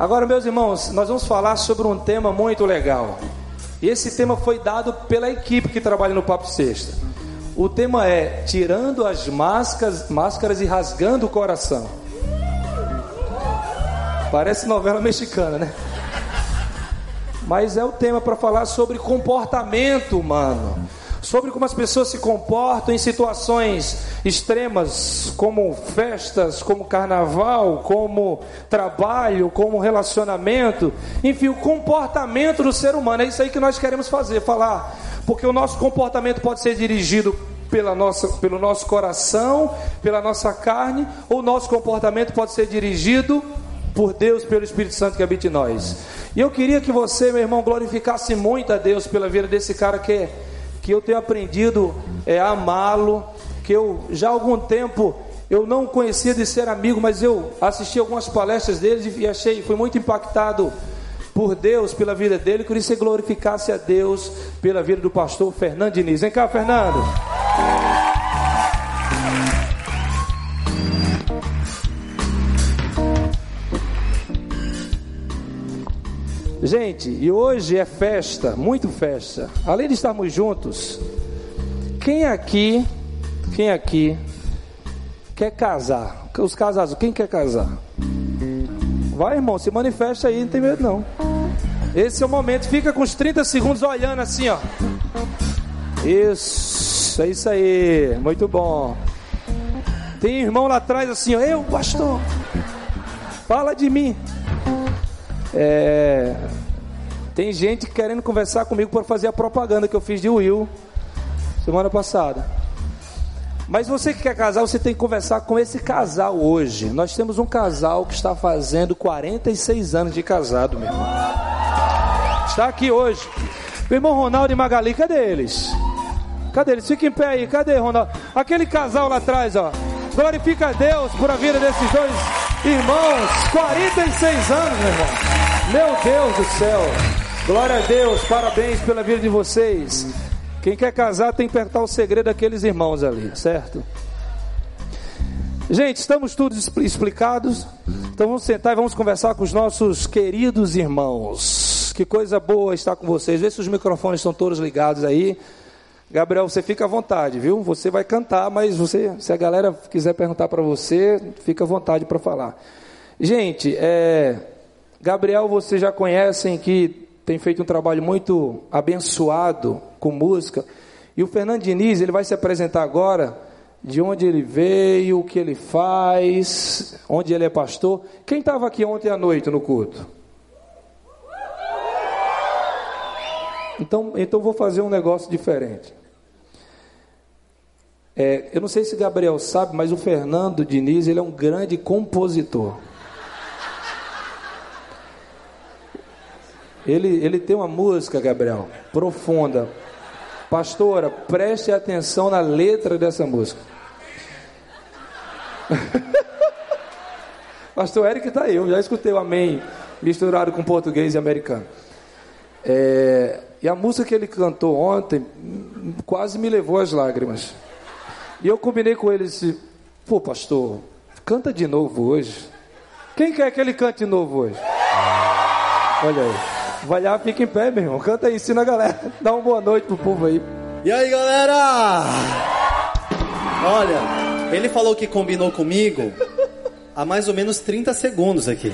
Agora, meus irmãos, nós vamos falar sobre um tema muito legal. Esse tema foi dado pela equipe que trabalha no Papo Sexta. O tema é Tirando as máscaras, máscaras e rasgando o coração. Parece novela mexicana, né? Mas é o tema para falar sobre comportamento humano sobre como as pessoas se comportam em situações extremas, como festas, como carnaval, como trabalho, como relacionamento, enfim, o comportamento do ser humano. É isso aí que nós queremos fazer, falar, porque o nosso comportamento pode ser dirigido pela nossa, pelo nosso coração, pela nossa carne, ou o nosso comportamento pode ser dirigido por Deus, pelo Espírito Santo que habita em nós. E eu queria que você, meu irmão, glorificasse muito a Deus pela vida desse cara que é que eu tenho aprendido é, a amá-lo, que eu já há algum tempo eu não conhecia de ser amigo, mas eu assisti algumas palestras dele e achei, fui muito impactado por Deus, pela vida dele, queria que você glorificasse a Deus pela vida do pastor Fernando Diniz. Vem cá, Fernando. Gente, e hoje é festa, muito festa. Além de estarmos juntos, quem aqui, quem aqui quer casar? Os casados, quem quer casar? Vai, irmão, se manifesta aí, não tem medo não. Esse é o momento, fica com os 30 segundos olhando assim, ó. Isso, é isso aí, muito bom. Tem irmão lá atrás assim, ó, eu, pastor, fala de mim. É, tem gente querendo conversar comigo para fazer a propaganda que eu fiz de Will semana passada. Mas você que quer casar, você tem que conversar com esse casal hoje. Nós temos um casal que está fazendo 46 anos de casado, meu irmão. Está aqui hoje. Meu irmão Ronaldo e Magali, cadê eles? Cadê eles? Fica em pé aí, cadê Ronaldo? Aquele casal lá atrás, ó. Glorifica a Deus por a vida desses dois irmãos. 46 anos, meu irmão. Meu Deus do céu. Glória a Deus, parabéns pela vida de vocês. Quem quer casar tem que perguntar o segredo daqueles irmãos ali, certo? Gente, estamos todos explicados. Então vamos sentar e vamos conversar com os nossos queridos irmãos. Que coisa boa estar com vocês. Vê se os microfones estão todos ligados aí. Gabriel, você fica à vontade, viu? Você vai cantar, mas você, se a galera quiser perguntar para você, fica à vontade para falar. Gente, é, Gabriel, vocês já conhecem que tem feito um trabalho muito abençoado com música. E o Fernando Diniz, ele vai se apresentar agora de onde ele veio, o que ele faz, onde ele é pastor. Quem estava aqui ontem à noite no culto? Então, então vou fazer um negócio diferente. É, eu não sei se Gabriel sabe, mas o Fernando Diniz ele é um grande compositor. Ele, ele tem uma música, Gabriel, profunda. Pastora, preste atenção na letra dessa música. Pastor Eric está aí, eu já escutei o Amém misturado com português e americano. É, e a música que ele cantou ontem quase me levou às lágrimas. E eu combinei com ele disse: Pô, pastor, canta de novo hoje. Quem quer que ele cante de novo hoje? Olha aí. Vai lá, fica em pé, meu irmão. Canta aí, ensina a galera. Dá uma boa noite pro povo aí. E aí, galera? Olha, ele falou que combinou comigo há mais ou menos 30 segundos aqui.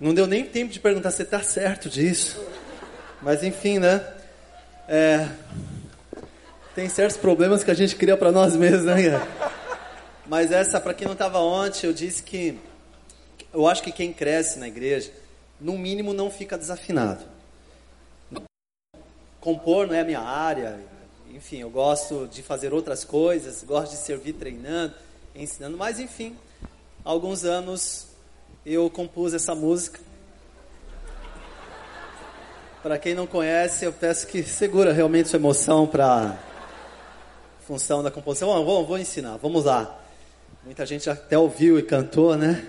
Não deu nem tempo de perguntar se tá certo disso. Mas enfim, né? É, tem certos problemas que a gente cria para nós mesmos, né? Mas essa, para quem não estava ontem, eu disse que eu acho que quem cresce na igreja, no mínimo, não fica desafinado. Compor não é a minha área, enfim, eu gosto de fazer outras coisas, gosto de servir treinando, ensinando, mas enfim, há alguns anos eu compus essa música. Para quem não conhece, eu peço que segura realmente sua emoção para função da composição. Bom, vou, vou ensinar, vamos lá. Muita gente até ouviu e cantou, né?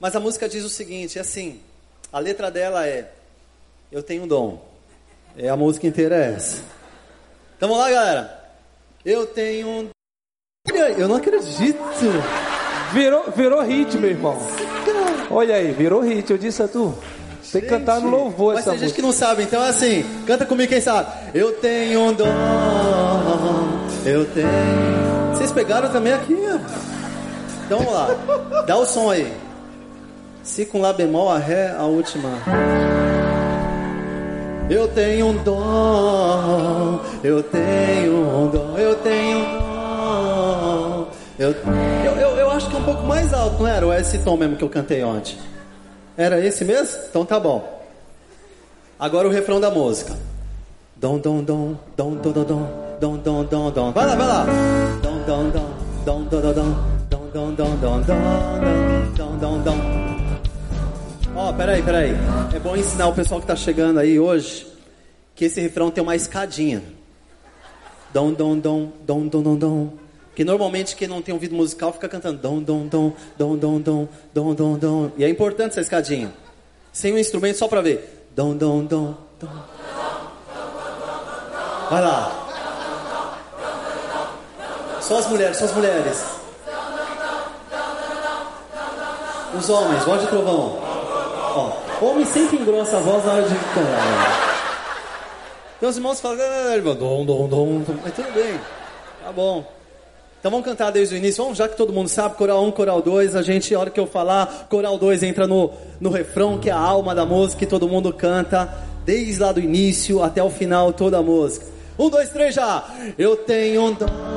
Mas a música diz o seguinte, é assim, a letra dela é Eu tenho um dom. É a música inteira é essa. Então vamos lá, galera. Eu tenho um Eu não acredito. Virou, virou hit, meu irmão. Olha aí, virou hit, eu disse a tu. Tem que cantar no louvor Mas essa tem gente música. que não sabe, então é assim, canta comigo quem sabe. Eu tenho um dom, eu tenho. Vocês pegaram também aqui. Então vamos lá, dá o som aí. Si com Lá bemol, a Ré, a última. Eu tenho um dom, eu tenho um dom, eu tenho um dom. Eu, eu, eu, eu acho que é um pouco mais alto, não era? Ou é esse tom mesmo que eu cantei ontem? Era esse mesmo? Então tá bom. Agora o refrão da música. Dom, dom, dom, dom, dom, dom, dom, dom, dom, dom, dom. Vai lá, vai lá. Dom, dom, dom, dom, dom, dom, dom, dom, dom, dom, dom, dom, dom, dom. Ó, peraí, peraí. É bom ensinar o pessoal que tá chegando aí hoje que esse refrão tem uma escadinha. Dom, dom, dom, dom, dom, dom, dom. Que normalmente quem não tem ouvido musical fica cantando dom, dom, dom, dom, dom, dom, dom, dom, dom. E é importante essa escadinha. Sem um instrumento só pra ver. Dom, dom, dom, dom. Vai lá. Só as mulheres, só as mulheres. Os homens, voz de trovão. Ó, homem sempre engrossa a voz na hora de cantar. Então os irmãos falam, "Ah", dom, dom, dom. Mas tudo bem, tá bom. Então vamos cantar desde o início. Vamos, já que todo mundo sabe, coral 1, coral 2, a gente, a hora que eu falar, coral 2 entra no, no refrão, que é a alma da música, e todo mundo canta, desde lá do início até o final, toda a música. Um, dois, três, já! Eu tenho um dom.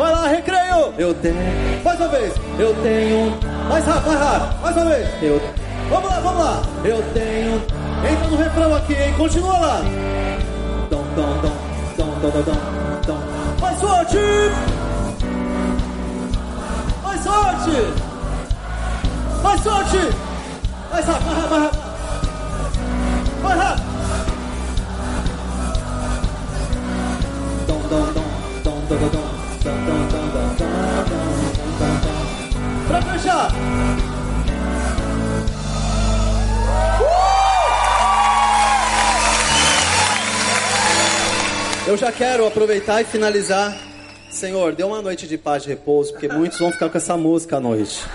Vai lá, recreio! Eu tenho. Mais uma vez! Eu tenho. Mais rápido, mais rápido! Mais uma vez! Eu. Vamos lá, vamos lá! Eu tenho. Entra no refrão aqui, hein? Continua lá! Dom, dom, dom, dom, dom, dom, dom, dom. Mais forte! Mais forte! Mais forte! Mais rápido, mais rápido, mais rápido! Mais rápido! Dom, dom, dom, dom, Eu já quero aproveitar e finalizar. Senhor, dê uma noite de paz e repouso, porque muitos vão ficar com essa música à noite.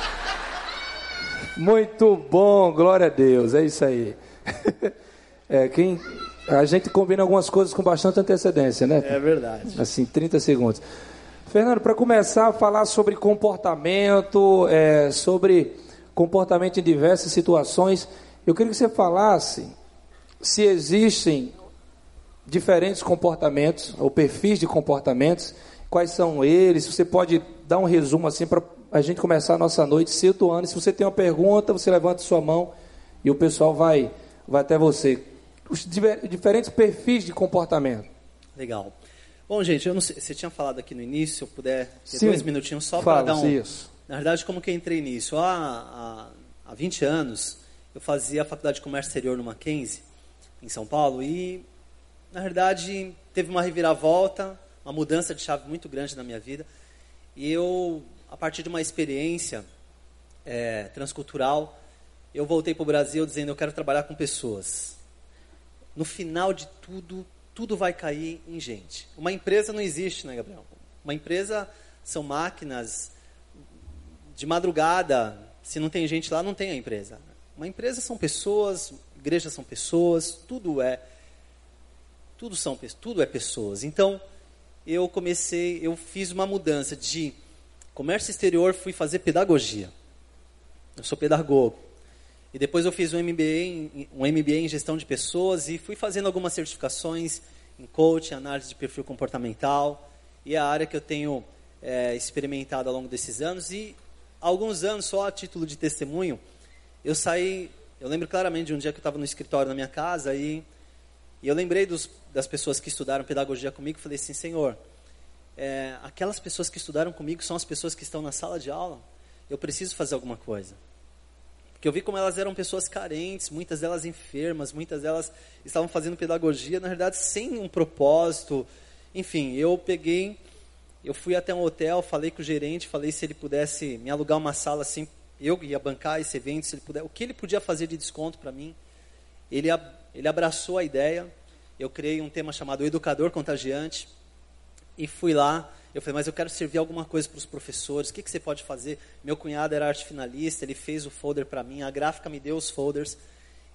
Muito bom, glória a Deus, é isso aí. É, quem, a gente combina algumas coisas com bastante antecedência, né? É verdade. Assim, 30 segundos. Fernando, para começar a falar sobre comportamento, é, sobre comportamento em diversas situações, eu queria que você falasse se existem diferentes comportamentos, ou perfis de comportamentos, quais são eles, você pode dar um resumo assim para a gente começar a nossa noite situando. Se você tem uma pergunta, você levanta sua mão e o pessoal vai, vai até você. Os diver- diferentes perfis de comportamento. Legal. Bom, gente, eu não sei, você tinha falado aqui no início, se eu puder ter Sim. dois minutinhos só para dar um. isso. Na verdade, como que eu entrei nisso? Há, há, há 20 anos, eu fazia a faculdade de comércio exterior no Mackenzie, em São Paulo, e na verdade teve uma reviravolta, uma mudança de chave muito grande na minha vida. E eu, a partir de uma experiência é, transcultural, eu voltei para o Brasil dizendo eu quero trabalhar com pessoas. No final de tudo, tudo vai cair em gente. Uma empresa não existe, né, Gabriel? Uma empresa são máquinas de madrugada. Se não tem gente lá, não tem a empresa. Uma empresa são pessoas, igrejas são pessoas, tudo é tudo são tudo é pessoas. Então, eu comecei, eu fiz uma mudança de comércio exterior, fui fazer pedagogia. Eu sou pedagogo. E depois eu fiz um MBA, um MBA em gestão de pessoas e fui fazendo algumas certificações em coaching, análise de perfil comportamental. E é a área que eu tenho é, experimentado ao longo desses anos. E há alguns anos, só a título de testemunho, eu saí. Eu lembro claramente de um dia que eu estava no escritório na minha casa e, e eu lembrei dos, das pessoas que estudaram pedagogia comigo e falei assim: Senhor, é, aquelas pessoas que estudaram comigo são as pessoas que estão na sala de aula. Eu preciso fazer alguma coisa. Porque eu vi como elas eram pessoas carentes, muitas delas enfermas, muitas delas estavam fazendo pedagogia, na verdade, sem um propósito. Enfim, eu peguei, eu fui até um hotel, falei com o gerente, falei se ele pudesse me alugar uma sala assim, eu ia bancar esse evento, se ele puder, o que ele podia fazer de desconto para mim. Ele, ele abraçou a ideia, eu criei um tema chamado Educador Contagiante, e fui lá Eu falei, mas eu quero servir alguma coisa para os professores, o que, que você pode fazer? Meu cunhado era arte finalista, ele fez o folder para mim, a gráfica me deu os folders.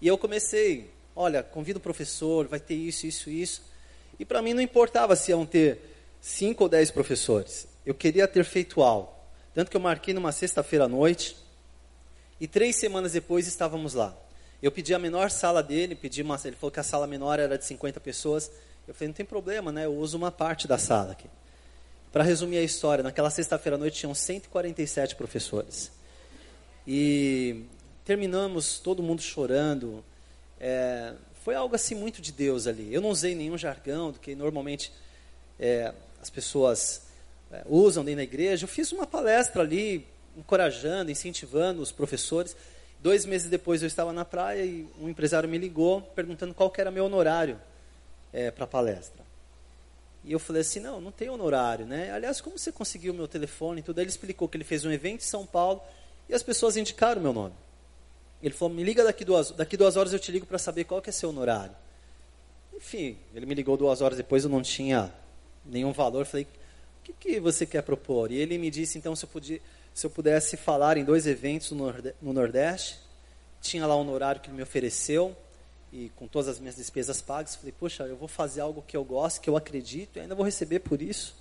E eu comecei, olha, convido o professor, vai ter isso, isso, isso. E para mim não importava se iam ter cinco ou dez professores. Eu queria ter feito algo. Tanto que eu marquei numa sexta-feira à noite, e três semanas depois estávamos lá. Eu pedi a menor sala dele, pedi uma, ele falou que a sala menor era de 50 pessoas. Eu falei, não tem problema, né? Eu uso uma parte da sala aqui. Para resumir a história, naquela sexta-feira à noite tinham 147 professores. E terminamos todo mundo chorando. É, foi algo assim muito de Deus ali. Eu não usei nenhum jargão do que normalmente é, as pessoas é, usam dentro da igreja. Eu fiz uma palestra ali, encorajando, incentivando os professores. Dois meses depois eu estava na praia e um empresário me ligou perguntando qual era meu honorário é, para a palestra. E eu falei assim, não, não tem honorário, né? Aliás, como você conseguiu o meu telefone e tudo? Aí ele explicou que ele fez um evento em São Paulo e as pessoas indicaram meu nome. Ele falou, me liga daqui duas, daqui duas horas eu te ligo para saber qual que é seu honorário. Enfim, ele me ligou duas horas depois, eu não tinha nenhum valor. Falei, o que, que você quer propor? E ele me disse, então, se eu podia se eu pudesse falar em dois eventos no Nordeste. Tinha lá um horário que ele me ofereceu e com todas as minhas despesas pagas. Falei, poxa, eu vou fazer algo que eu gosto, que eu acredito e ainda vou receber por isso.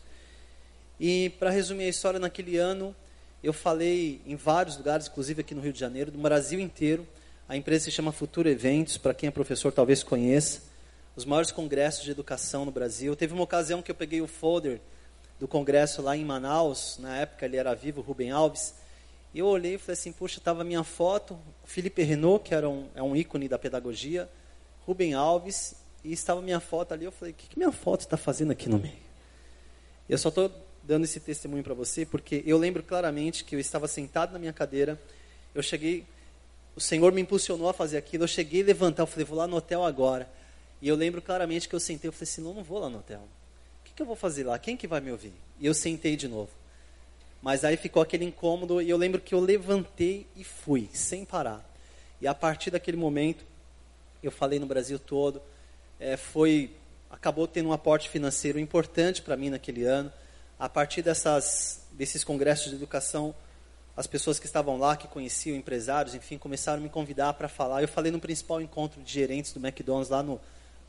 E para resumir a história, naquele ano eu falei em vários lugares, inclusive aqui no Rio de Janeiro, do Brasil inteiro. A empresa se chama Futuro Eventos, para quem é professor talvez conheça. Os maiores congressos de educação no Brasil. Teve uma ocasião que eu peguei o folder do congresso lá em Manaus, na época ele era vivo, Rubem Alves, e eu olhei e falei assim, puxa, estava minha foto, Felipe Renault, que era um, é um ícone da pedagogia, Rubem Alves, e estava minha foto ali, eu falei, o que, que minha foto está fazendo aqui no meio? Eu só estou dando esse testemunho para você, porque eu lembro claramente que eu estava sentado na minha cadeira, eu cheguei, o Senhor me impulsionou a fazer aquilo, eu cheguei a levantar, eu falei, vou lá no hotel agora, e eu lembro claramente que eu sentei, eu falei assim, não, não vou lá no hotel, que eu vou fazer lá? Quem que vai me ouvir? E eu sentei de novo. Mas aí ficou aquele incômodo e eu lembro que eu levantei e fui, sem parar. E a partir daquele momento, eu falei no Brasil todo, é, foi acabou tendo um aporte financeiro importante para mim naquele ano. A partir dessas, desses congressos de educação, as pessoas que estavam lá, que conheciam empresários, enfim, começaram a me convidar para falar. Eu falei no principal encontro de gerentes do McDonald's lá no,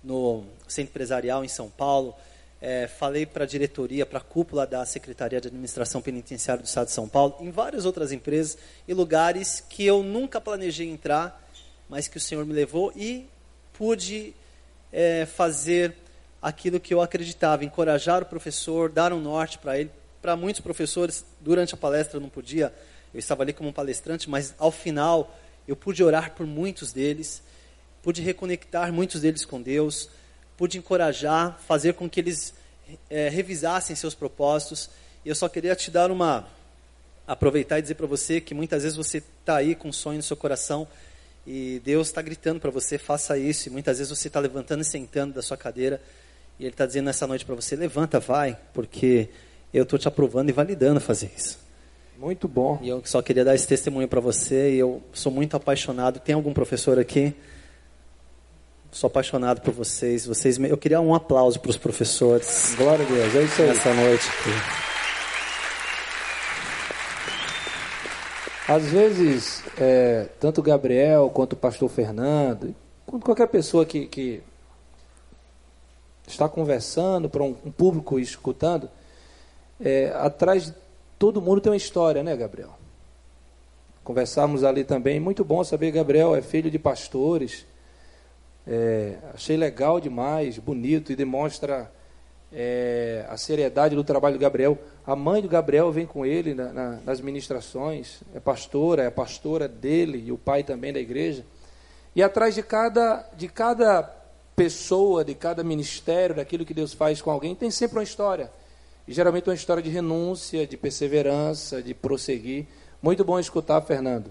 no Centro Empresarial em São Paulo é, falei para a diretoria, para a cúpula da Secretaria de Administração Penitenciária do Estado de São Paulo, em várias outras empresas e lugares que eu nunca planejei entrar, mas que o Senhor me levou e pude é, fazer aquilo que eu acreditava, encorajar o professor, dar um norte para ele. Para muitos professores, durante a palestra eu não podia, eu estava ali como palestrante, mas ao final eu pude orar por muitos deles, pude reconectar muitos deles com Deus, pude encorajar, fazer com que eles é, revisassem seus propósitos. E eu só queria te dar uma. aproveitar e dizer para você que muitas vezes você está aí com um sonho no seu coração e Deus está gritando para você, faça isso. E muitas vezes você está levantando e sentando da sua cadeira e Ele está dizendo nessa noite para você: levanta, vai, porque eu estou te aprovando e validando fazer isso. Muito bom. E eu só queria dar esse testemunho para você. E eu sou muito apaixonado. Tem algum professor aqui? Sou apaixonado por vocês. Vocês, eu queria um aplauso para os professores. Glória a Deus. É isso aí. Essa noite aqui. Às vezes, é, tanto o Gabriel quanto o pastor Fernando, quanto qualquer pessoa que, que está conversando para um, um, público escutando, é, atrás de todo mundo tem uma história, né, Gabriel? Conversamos ali também. Muito bom saber, Gabriel é filho de pastores é, achei legal demais, bonito e demonstra é, a seriedade do trabalho do Gabriel. A mãe do Gabriel vem com ele na, na, nas ministrações, é pastora, é pastora dele e o pai também da igreja. E atrás de cada, de cada pessoa, de cada ministério, daquilo que Deus faz com alguém, tem sempre uma história. E geralmente uma história de renúncia, de perseverança, de prosseguir. Muito bom escutar, Fernando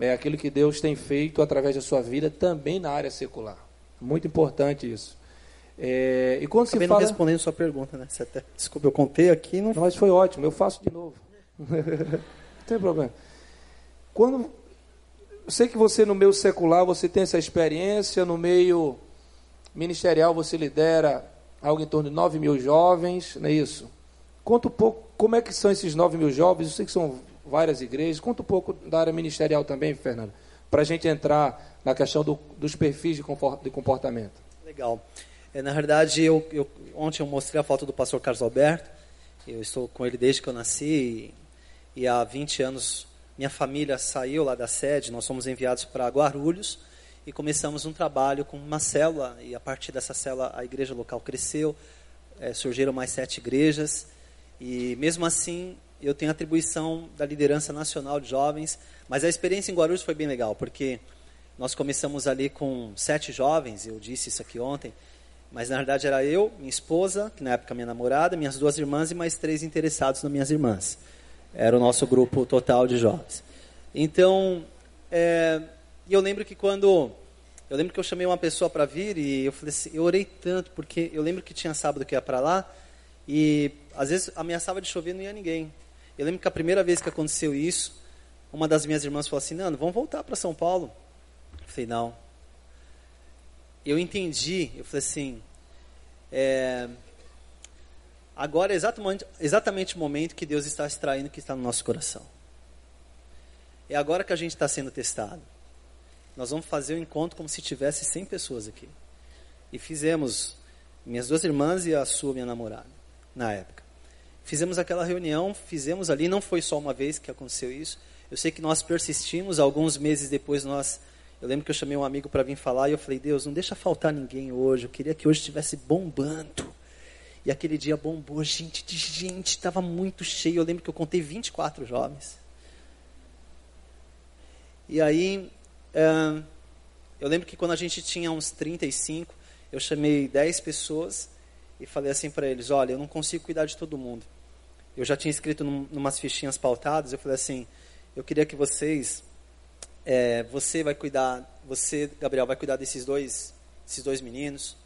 é aquilo que Deus tem feito através da sua vida também na área secular. Muito importante isso. É, e quando Acabei se fala... respondendo sua pergunta, né? Você até... Desculpa, eu contei aqui. Não... não, mas foi ótimo, eu faço de novo. não tem problema. Quando... Eu sei que você no meio secular, você tem essa experiência, no meio ministerial você lidera algo em torno de 9 mil jovens, não é isso? Conta um pouco como é que são esses 9 mil jovens, eu sei que são várias igrejas, conta um pouco da área ministerial também, Fernando, para a gente entrar na questão do, dos perfis de comportamento. Legal. É, na verdade, eu, eu, ontem eu mostrei a foto do pastor Carlos Alberto, eu estou com ele desde que eu nasci, e, e há 20 anos minha família saiu lá da sede, nós fomos enviados para Guarulhos, e começamos um trabalho com uma célula, e a partir dessa célula a igreja local cresceu, é, surgiram mais sete igrejas, e mesmo assim eu tenho atribuição da liderança nacional de jovens, mas a experiência em Guarulhos foi bem legal, porque nós começamos ali com sete jovens, eu disse isso aqui ontem, mas na verdade era eu, minha esposa, que na época minha namorada, minhas duas irmãs e mais três interessados nas minhas irmãs. Era o nosso grupo total de jovens. Então, é, eu lembro que quando. Eu lembro que eu chamei uma pessoa para vir e eu falei assim, eu orei tanto, porque eu lembro que tinha sábado que ia para lá e às vezes ameaçava de chover não ia ninguém. Eu lembro que a primeira vez que aconteceu isso, uma das minhas irmãs falou assim: Nando, vamos voltar para São Paulo. Eu falei: Não. Eu entendi, eu falei assim: é, agora é exatamente, exatamente o momento que Deus está extraindo o que está no nosso coração. É agora que a gente está sendo testado nós vamos fazer o encontro como se tivesse 100 pessoas aqui. E fizemos, minhas duas irmãs e a sua, minha namorada, na época. Fizemos aquela reunião, fizemos ali, não foi só uma vez que aconteceu isso. Eu sei que nós persistimos, alguns meses depois nós. Eu lembro que eu chamei um amigo para vir falar e eu falei: Deus, não deixa faltar ninguém hoje. Eu queria que hoje estivesse bombando. E aquele dia bombou, gente de gente, estava muito cheio. Eu lembro que eu contei 24 jovens. E aí eu lembro que quando a gente tinha uns 35, eu chamei 10 pessoas e falei assim para eles: olha, eu não consigo cuidar de todo mundo. Eu já tinha escrito num, numas fichinhas pautadas, eu falei assim: eu queria que vocês, é, você vai cuidar, você, Gabriel, vai cuidar desses dois, esses dois meninos,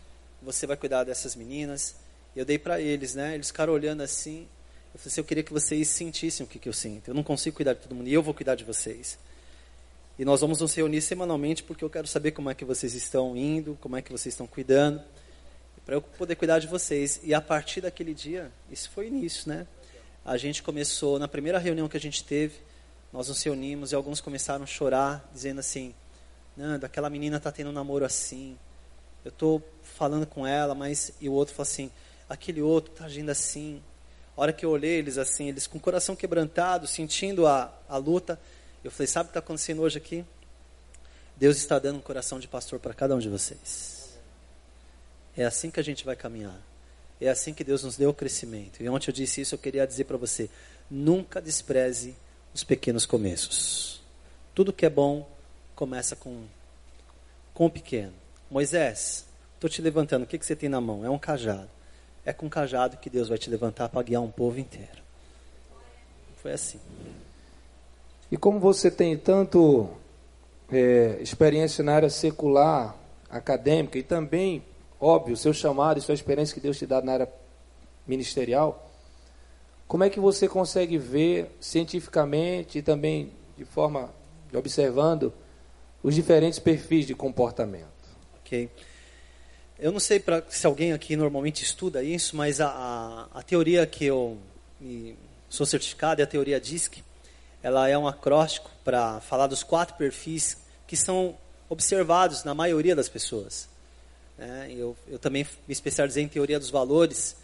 você vai cuidar dessas meninas. Eu dei para eles, né? Eles ficaram olhando assim. Eu falei assim: eu queria que vocês sentissem o que, que eu sinto. Eu não consigo cuidar de todo mundo e eu vou cuidar de vocês. E nós vamos nos reunir semanalmente porque eu quero saber como é que vocês estão indo, como é que vocês estão cuidando, para eu poder cuidar de vocês. E a partir daquele dia, isso foi início, né? A gente começou, na primeira reunião que a gente teve, nós nos reunimos e alguns começaram a chorar, dizendo assim: Nando, aquela menina está tendo um namoro assim. Eu estou falando com ela, mas. E o outro falou assim: aquele outro está agindo assim. A hora que eu olhei eles assim, eles com o coração quebrantado, sentindo a, a luta, eu falei: sabe o que está acontecendo hoje aqui? Deus está dando um coração de pastor para cada um de vocês. É assim que a gente vai caminhar. É assim que Deus nos deu o crescimento. E ontem eu disse isso, eu queria dizer para você: nunca despreze os pequenos começos. Tudo que é bom começa com, com o pequeno. Moisés, estou te levantando, o que, que você tem na mão? É um cajado. É com um cajado que Deus vai te levantar para guiar um povo inteiro. Foi assim. E como você tem tanto é, experiência na área secular, acadêmica e também, óbvio, seu chamado e sua experiência que Deus te dá na área ministerial, como é que você consegue ver cientificamente e também de forma observando os diferentes perfis de comportamento? Ok. Eu não sei pra, se alguém aqui normalmente estuda isso, mas a, a, a teoria que eu me, sou certificado é a teoria DISC, ela é um acróstico para falar dos quatro perfis que são observados na maioria das pessoas. É, eu, eu também me especializei em teoria dos valores.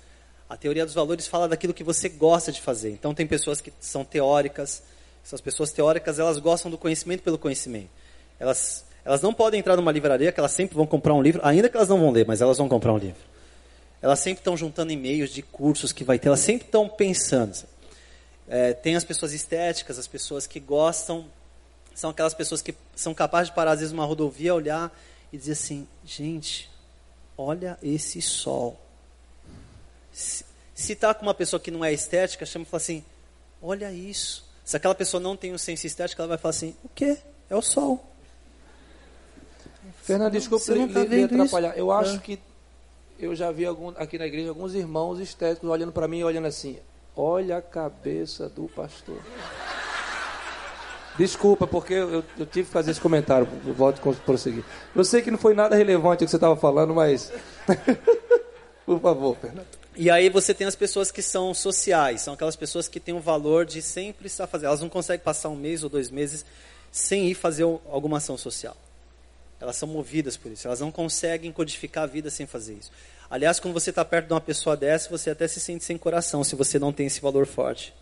A teoria dos valores fala daquilo que você gosta de fazer. Então tem pessoas que são teóricas. Essas pessoas teóricas elas gostam do conhecimento pelo conhecimento. Elas elas não podem entrar numa livraria que elas sempre vão comprar um livro, ainda que elas não vão ler, mas elas vão comprar um livro. Elas sempre estão juntando e-mails de cursos que vai ter. Elas sempre estão pensando. É, tem as pessoas estéticas, as pessoas que gostam, são aquelas pessoas que são capazes de parar às vezes numa rodovia, olhar e dizer assim: gente, olha esse sol. Se está com uma pessoa que não é estética, chama e fala assim: olha isso. Se aquela pessoa não tem um senso estético, ela vai falar assim: o quê? É o sol. Fernando, desculpa lhe, tá lhe atrapalhar. Isso? Eu acho ah. que eu já vi algum, aqui na igreja alguns irmãos estéticos olhando para mim e olhando assim: Olha a cabeça do pastor. Desculpa, porque eu, eu, tive que fazer esse comentário. Eu volto a prosseguir. Eu sei que não foi nada relevante o que você estava falando, mas. Por favor, Fernando. E aí você tem as pessoas que são sociais, são aquelas pessoas que têm o valor de sempre estar fazendo. Elas não conseguem passar um mês ou dois meses sem ir fazer alguma ação social. Elas são movidas por isso. Elas não conseguem codificar a vida sem fazer isso. Aliás, quando você está perto de uma pessoa dessa, você até se sente sem coração se você não tem esse valor forte.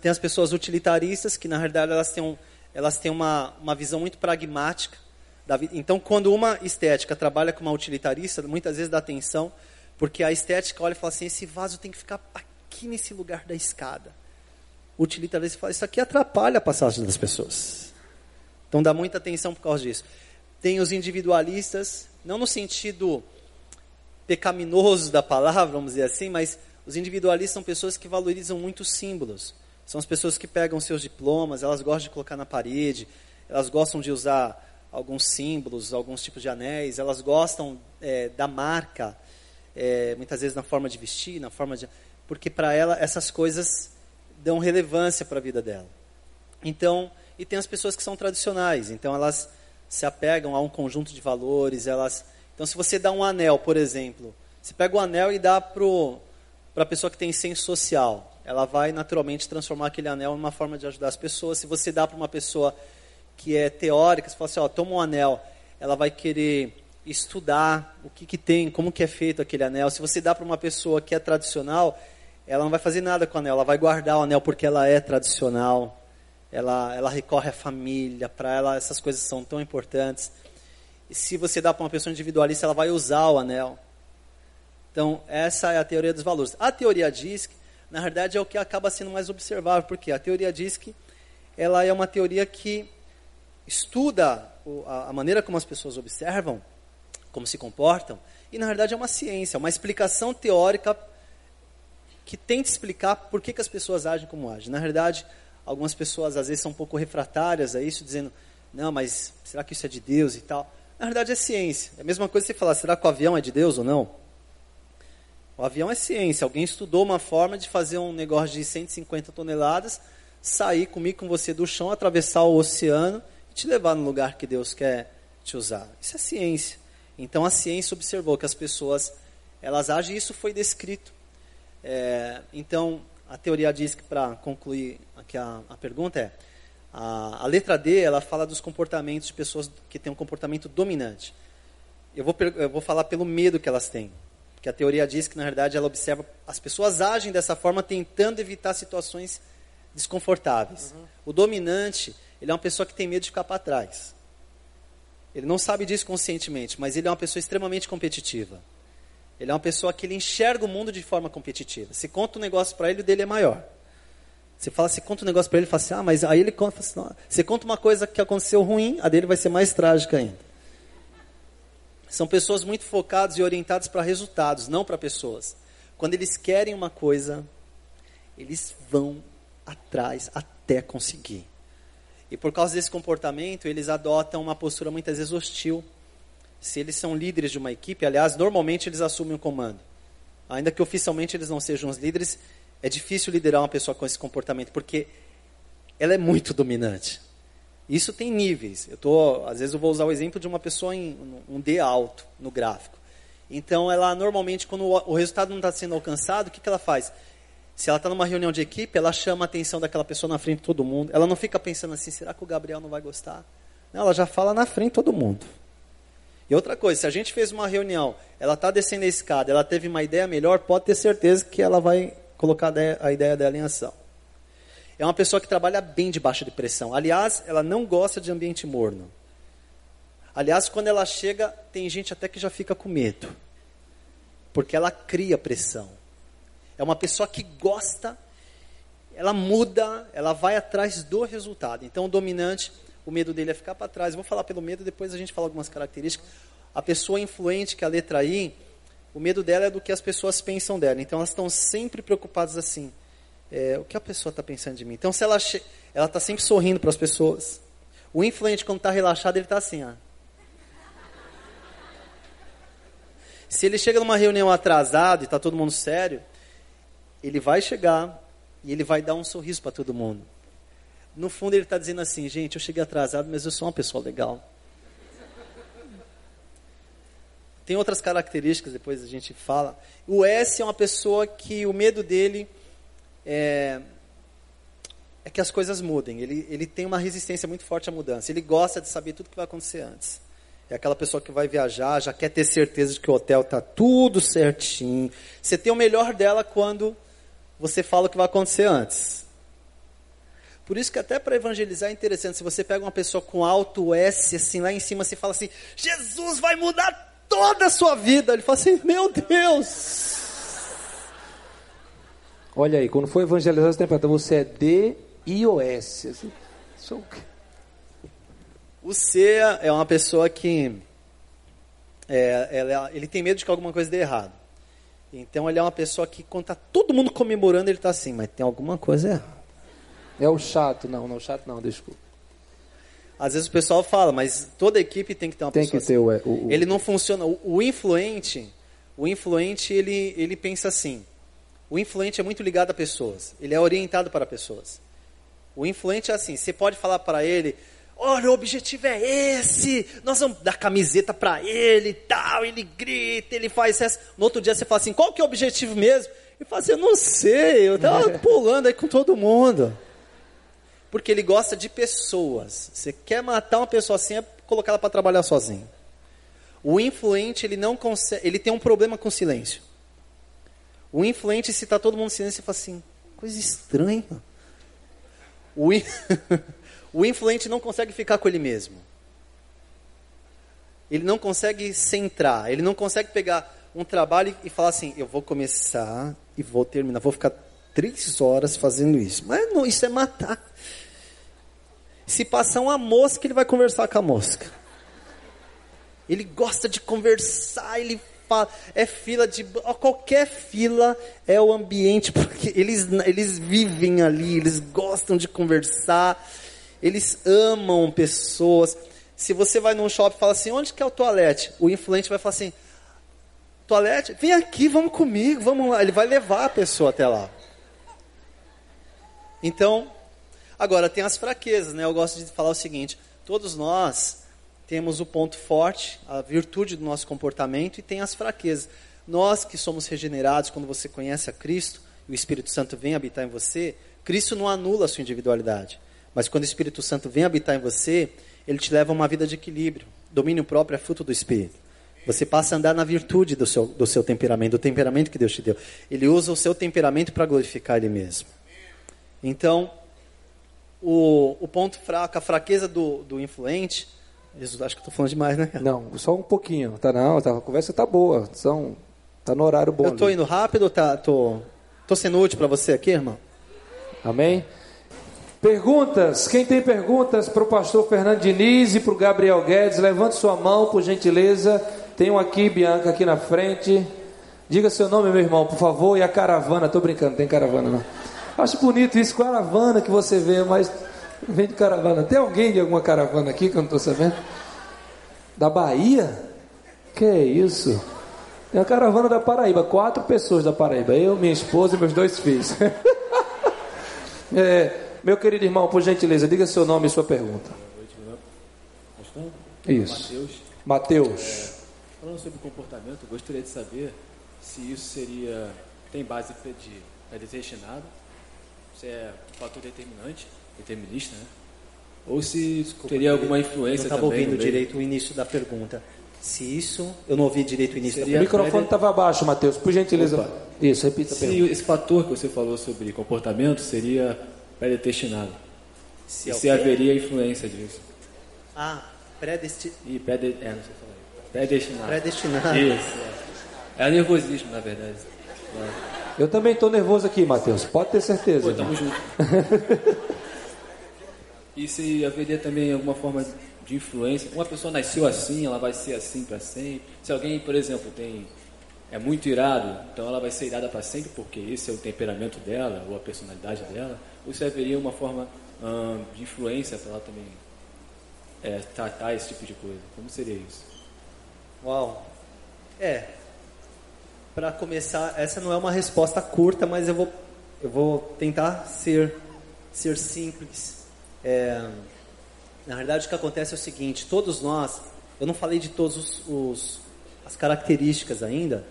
Tem as pessoas utilitaristas que, na realidade, elas têm, um, elas têm uma, uma visão muito pragmática da vida. Então, quando uma estética trabalha com uma utilitarista, muitas vezes dá atenção porque a estética olha e fala assim: esse vaso tem que ficar aqui nesse lugar da escada. O utilitarista fala: isso aqui atrapalha a passagem das pessoas. Então dá muita atenção por causa disso. Tem os individualistas, não no sentido pecaminoso da palavra, vamos dizer assim, mas os individualistas são pessoas que valorizam muito símbolos. São as pessoas que pegam seus diplomas, elas gostam de colocar na parede, elas gostam de usar alguns símbolos, alguns tipos de anéis, elas gostam é, da marca é, muitas vezes na forma de vestir, na forma de. Porque para ela essas coisas dão relevância para a vida dela. Então, e tem as pessoas que são tradicionais, então elas se apegam a um conjunto de valores, elas. Então, se você dá um anel, por exemplo, você pega o anel e dá para a pessoa que tem senso social, ela vai naturalmente transformar aquele anel em uma forma de ajudar as pessoas. Se você dá para uma pessoa que é teórica, você fala assim, ó, toma um anel, ela vai querer estudar o que, que tem, como que é feito aquele anel. Se você dá para uma pessoa que é tradicional, ela não vai fazer nada com o anel, ela vai guardar o anel porque ela é tradicional. Ela, ela recorre à família, para ela essas coisas são tão importantes. E se você dá para uma pessoa individualista, ela vai usar o anel. Então, essa é a teoria dos valores. A teoria diz que, na verdade, é o que acaba sendo mais observável, porque a teoria diz que ela é uma teoria que estuda a maneira como as pessoas observam como se comportam, e na verdade é uma ciência, uma explicação teórica que tenta explicar por que, que as pessoas agem como agem. Na verdade, algumas pessoas às vezes são um pouco refratárias a isso, dizendo, não, mas será que isso é de Deus e tal? Na verdade é ciência. É a mesma coisa que você falar, será que o avião é de Deus ou não? O avião é ciência. Alguém estudou uma forma de fazer um negócio de 150 toneladas, sair comigo com você do chão, atravessar o oceano e te levar no lugar que Deus quer te usar. Isso é ciência. Então a ciência observou que as pessoas elas agem isso foi descrito. É, então a teoria diz que para concluir aqui a, a pergunta é a, a, letra D ela fala dos comportamentos de pessoas que têm um comportamento dominante. Eu vou, eu vou falar pelo medo que elas têm. Porque a teoria diz que, na verdade, ela observa as pessoas agem dessa forma tentando evitar situações desconfortáveis. Uhum. O dominante, ele é uma pessoa que tem medo de ficar para trás. Ele não sabe disso conscientemente, mas ele é uma pessoa extremamente competitiva. Ele é uma pessoa que ele enxerga o mundo de forma competitiva. Se conta um negócio para ele, o dele é maior. Você fala, você conta um negócio para ele, ele fala assim, ah, mas aí ele conta, assim, você conta uma coisa que aconteceu ruim, a dele vai ser mais trágica ainda. São pessoas muito focadas e orientadas para resultados, não para pessoas. Quando eles querem uma coisa, eles vão atrás até conseguir. E por causa desse comportamento, eles adotam uma postura muitas vezes hostil. Se eles são líderes de uma equipe, aliás, normalmente eles assumem o comando. Ainda que oficialmente eles não sejam os líderes, é difícil liderar uma pessoa com esse comportamento, porque ela é muito dominante. Isso tem níveis. Eu tô, às vezes eu vou usar o exemplo de uma pessoa em um D alto no gráfico. Então, ela normalmente, quando o resultado não está sendo alcançado, o que, que ela faz? Se ela está numa reunião de equipe, ela chama a atenção daquela pessoa na frente de todo mundo. Ela não fica pensando assim, será que o Gabriel não vai gostar? Não, ela já fala na frente de todo mundo. E outra coisa, se a gente fez uma reunião, ela está descendo a escada, ela teve uma ideia melhor, pode ter certeza que ela vai colocar a ideia dela em ação. É uma pessoa que trabalha bem debaixo de pressão. Aliás, ela não gosta de ambiente morno. Aliás, quando ela chega, tem gente até que já fica com medo. Porque ela cria pressão. É uma pessoa que gosta, ela muda, ela vai atrás do resultado. Então, o dominante, o medo dele é ficar para trás. Vou falar pelo medo, depois a gente fala algumas características. A pessoa influente, que é a letra I, o medo dela é do que as pessoas pensam dela. Então, elas estão sempre preocupadas assim. É, o que a pessoa está pensando de mim? Então, se ela ela está sempre sorrindo para as pessoas. O influente, quando está relaxado, ele está assim, ó. Se ele chega numa reunião atrasado e está todo mundo sério, ele vai chegar e ele vai dar um sorriso para todo mundo. No fundo, ele está dizendo assim: gente, eu cheguei atrasado, mas eu sou uma pessoa legal. tem outras características, depois a gente fala. O S é uma pessoa que o medo dele é, é que as coisas mudem. Ele, ele tem uma resistência muito forte à mudança. Ele gosta de saber tudo que vai acontecer antes. É aquela pessoa que vai viajar, já quer ter certeza de que o hotel está tudo certinho. Você tem o melhor dela quando você fala o que vai acontecer antes. Por isso que até para evangelizar é interessante. Se você pega uma pessoa com alto S, assim, lá em cima, você fala assim, Jesus vai mudar toda a sua vida. Ele fala assim, meu Deus. Olha aí, quando for evangelizar, você tem você é D I ou S? Assim, sou... O C é uma pessoa que é, ela, ele tem medo de que alguma coisa dê errado. Então ele é uma pessoa que quando está todo mundo comemorando, ele está assim, mas tem alguma coisa errada. É o chato, não, não, chato não, desculpa. Às vezes o pessoal fala, mas toda equipe tem que ter uma tem pessoa que ter assim. o, o, Ele não funciona. O, o, influente, o influente ele, ele pensa assim. O influente é muito ligado a pessoas. Ele é orientado para pessoas. O influente é assim. Você pode falar para ele, olha, o objetivo é esse, nós vamos dar camiseta para ele tal, ele grita, ele faz isso. No outro dia você fala assim, qual que é o objetivo mesmo? Ele fala assim, eu não sei, eu estava pulando aí com todo mundo. Porque ele gosta de pessoas. Você quer matar uma pessoa assim, é colocar ela para trabalhar sozinho. O influente, ele não consegue, ele tem um problema com silêncio. O influente, se está todo mundo em silêncio, ele fala assim, coisa estranha. O, in... o influente não consegue ficar com ele mesmo. Ele não consegue centrar, ele não consegue pegar um trabalho e falar assim, eu vou começar e vou terminar, vou ficar três horas fazendo isso. Mas não, isso é matar. Se passar uma mosca, ele vai conversar com a mosca. Ele gosta de conversar, ele fala, é fila de. Qualquer fila é o ambiente, porque eles, eles vivem ali, eles gostam de conversar, eles amam pessoas. Se você vai num shopping e fala assim, onde que é o toalete? O influente vai falar assim, toalete? Vem aqui, vamos comigo, vamos lá. Ele vai levar a pessoa até lá. Então, Agora, tem as fraquezas, né? Eu gosto de falar o seguinte: todos nós temos o ponto forte, a virtude do nosso comportamento e tem as fraquezas. Nós que somos regenerados, quando você conhece a Cristo e o Espírito Santo vem habitar em você, Cristo não anula a sua individualidade. Mas quando o Espírito Santo vem habitar em você, ele te leva a uma vida de equilíbrio. Domínio próprio é fruto do Espírito. Você passa a andar na virtude do seu, do seu temperamento, do temperamento que Deus te deu. Ele usa o seu temperamento para glorificar Ele mesmo. Então, o, o ponto fraco, a fraqueza do, do influente. Jesus, acho que estou falando demais, né? Não, só um pouquinho. Tá não, tá, a conversa está boa. São, tá no horário bom. Eu estou indo rápido tá, tô, tô sendo útil para você aqui, irmão? Amém? Perguntas? Quem tem perguntas para o pastor Fernando Diniz e para o Gabriel Guedes, levante sua mão, por gentileza. Tem um aqui, Bianca, aqui na frente. Diga seu nome, meu irmão, por favor. E a caravana, estou brincando, tem caravana não. Acho bonito isso, caravana que você vê, mas vem de caravana. Tem alguém de alguma caravana aqui que eu não estou sabendo? Da Bahia? Que é isso? É a caravana da Paraíba, quatro pessoas da Paraíba. Eu, minha esposa e meus dois filhos. é, meu querido irmão, por gentileza, diga seu nome e sua pergunta. Isso. Mateus. É, falando sobre comportamento, gostaria de saber se isso seria tem base de predestinado se é um fator determinante, determinista, né? Ou se Desculpa, teria alguma influência também. Eu não estava ouvindo direito o início da pergunta. Se isso, eu não ouvi direito o início Seria da pergunta. O microfone estava abaixo, Matheus, por gentileza. Opa. Isso, repita a Se pergunta. esse fator que você falou sobre comportamento seria predestinado. Se, é se haveria influência disso. Ah, predestinado. E prede... é, não sei falar. Predestinado. Predestinado. Isso. É, é nervosismo, na verdade. É. Eu também estou nervoso aqui, Matheus. Pode ter certeza. Pô, tamo junto. e se haveria também alguma forma de influência? Uma pessoa nasceu assim, ela vai ser assim para sempre. Se alguém, por exemplo, tem é muito irado, então ela vai ser irada para sempre porque esse é o temperamento dela ou a personalidade dela. Ou se haveria uma forma hum, de influência para ela também é, tratar esse tipo de coisa? Como seria isso? Uau! É, para começar, essa não é uma resposta curta, mas eu vou, eu vou tentar ser, ser simples. É, na verdade, o que acontece é o seguinte: todos nós, eu não falei de todos os, os, as características ainda,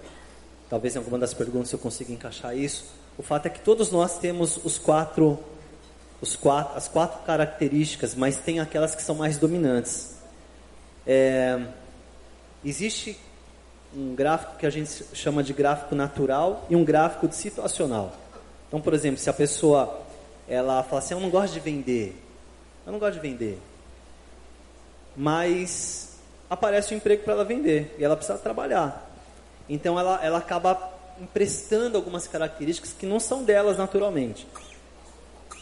talvez em alguma das perguntas eu consiga encaixar isso. O fato é que todos nós temos os quatro, os quatro, as quatro características, mas tem aquelas que são mais dominantes. É, existe um gráfico que a gente chama de gráfico natural e um gráfico de situacional. Então, por exemplo, se a pessoa ela fala assim, eu não gosto de vender, eu não gosto de vender, mas aparece um emprego para ela vender e ela precisa trabalhar. Então ela, ela acaba emprestando algumas características que não são delas naturalmente.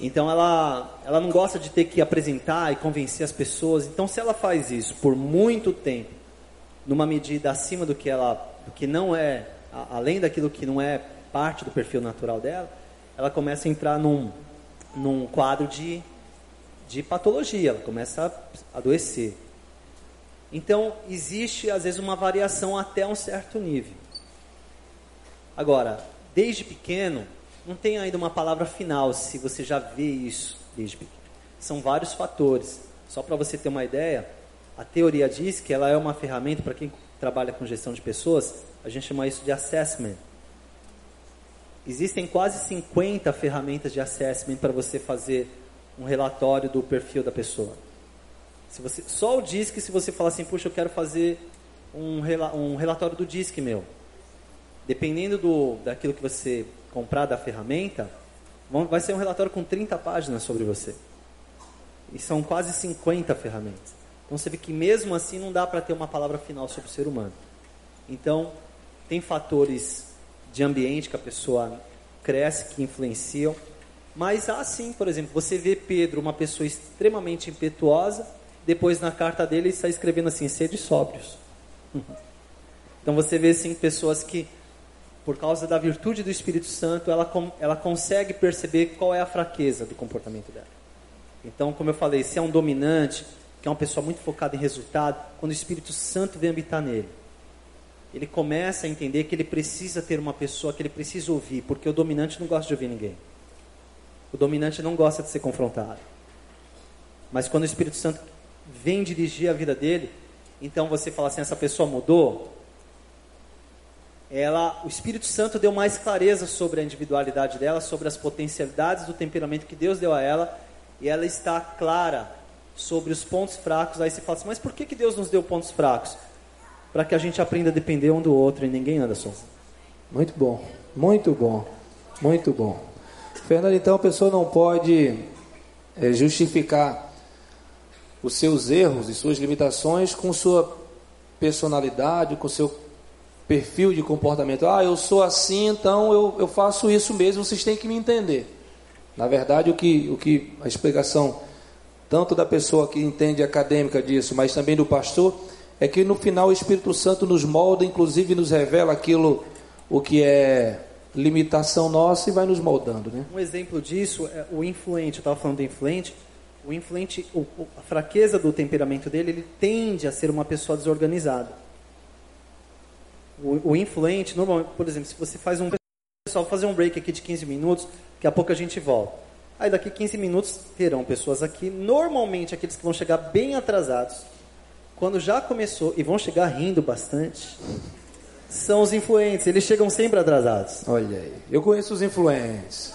Então ela, ela não gosta de ter que apresentar e convencer as pessoas. Então se ela faz isso por muito tempo, numa medida acima do que ela, do que não é, além daquilo que não é parte do perfil natural dela, ela começa a entrar num, num quadro de, de patologia, ela começa a adoecer. Então, existe às vezes uma variação até um certo nível. Agora, desde pequeno, não tem ainda uma palavra final se você já vê isso desde pequeno. São vários fatores. Só para você ter uma ideia, a teoria diz que ela é uma ferramenta para quem trabalha com gestão de pessoas, a gente chama isso de assessment. Existem quase 50 ferramentas de assessment para você fazer um relatório do perfil da pessoa. Se você, só o DISC, se você falar assim, puxa, eu quero fazer um, um relatório do DISC meu. Dependendo do, daquilo que você comprar da ferramenta, vai ser um relatório com 30 páginas sobre você. E são quase 50 ferramentas. Então você vê que mesmo assim não dá para ter uma palavra final sobre o ser humano. Então, tem fatores de ambiente que a pessoa cresce, que influenciam. Mas há sim, por exemplo, você vê Pedro, uma pessoa extremamente impetuosa, depois na carta dele está escrevendo assim, sede sóbrios. Então você vê sim pessoas que, por causa da virtude do Espírito Santo, ela, ela consegue perceber qual é a fraqueza do comportamento dela. Então, como eu falei, se é um dominante, que é uma pessoa muito focada em resultado, quando o Espírito Santo vem habitar nele, ele começa a entender que ele precisa ter uma pessoa que ele precisa ouvir, porque o dominante não gosta de ouvir ninguém. O dominante não gosta de ser confrontado. Mas quando o Espírito Santo vem dirigir a vida dele, então você fala assim, essa pessoa mudou. Ela, o Espírito Santo deu mais clareza sobre a individualidade dela, sobre as potencialidades do temperamento que Deus deu a ela, e ela está clara sobre os pontos fracos. Aí você fala assim, mas por que, que Deus nos deu pontos fracos? para que a gente aprenda a depender um do outro e ninguém anda sozinho. Muito bom, muito bom, muito bom. Fernando, então a pessoa não pode é, justificar os seus erros e suas limitações com sua personalidade, com seu perfil de comportamento. Ah, eu sou assim, então eu, eu faço isso mesmo, vocês têm que me entender. Na verdade, o que, o que a explicação, tanto da pessoa que entende acadêmica disso, mas também do pastor, é que no final o Espírito Santo nos molda, inclusive nos revela aquilo o que é limitação nossa e vai nos moldando, né? Um exemplo disso é o influente. Eu estava falando do influente. O influente, o, a fraqueza do temperamento dele, ele tende a ser uma pessoa desorganizada. O, o influente, normalmente, por exemplo, se você faz um pessoal fazer um break aqui de 15 minutos, daqui a pouco a gente volta. Aí daqui 15 minutos terão pessoas aqui, normalmente aqueles que vão chegar bem atrasados quando já começou, e vão chegar rindo bastante, são os influentes. Eles chegam sempre atrasados. Olha aí. Eu conheço os influentes.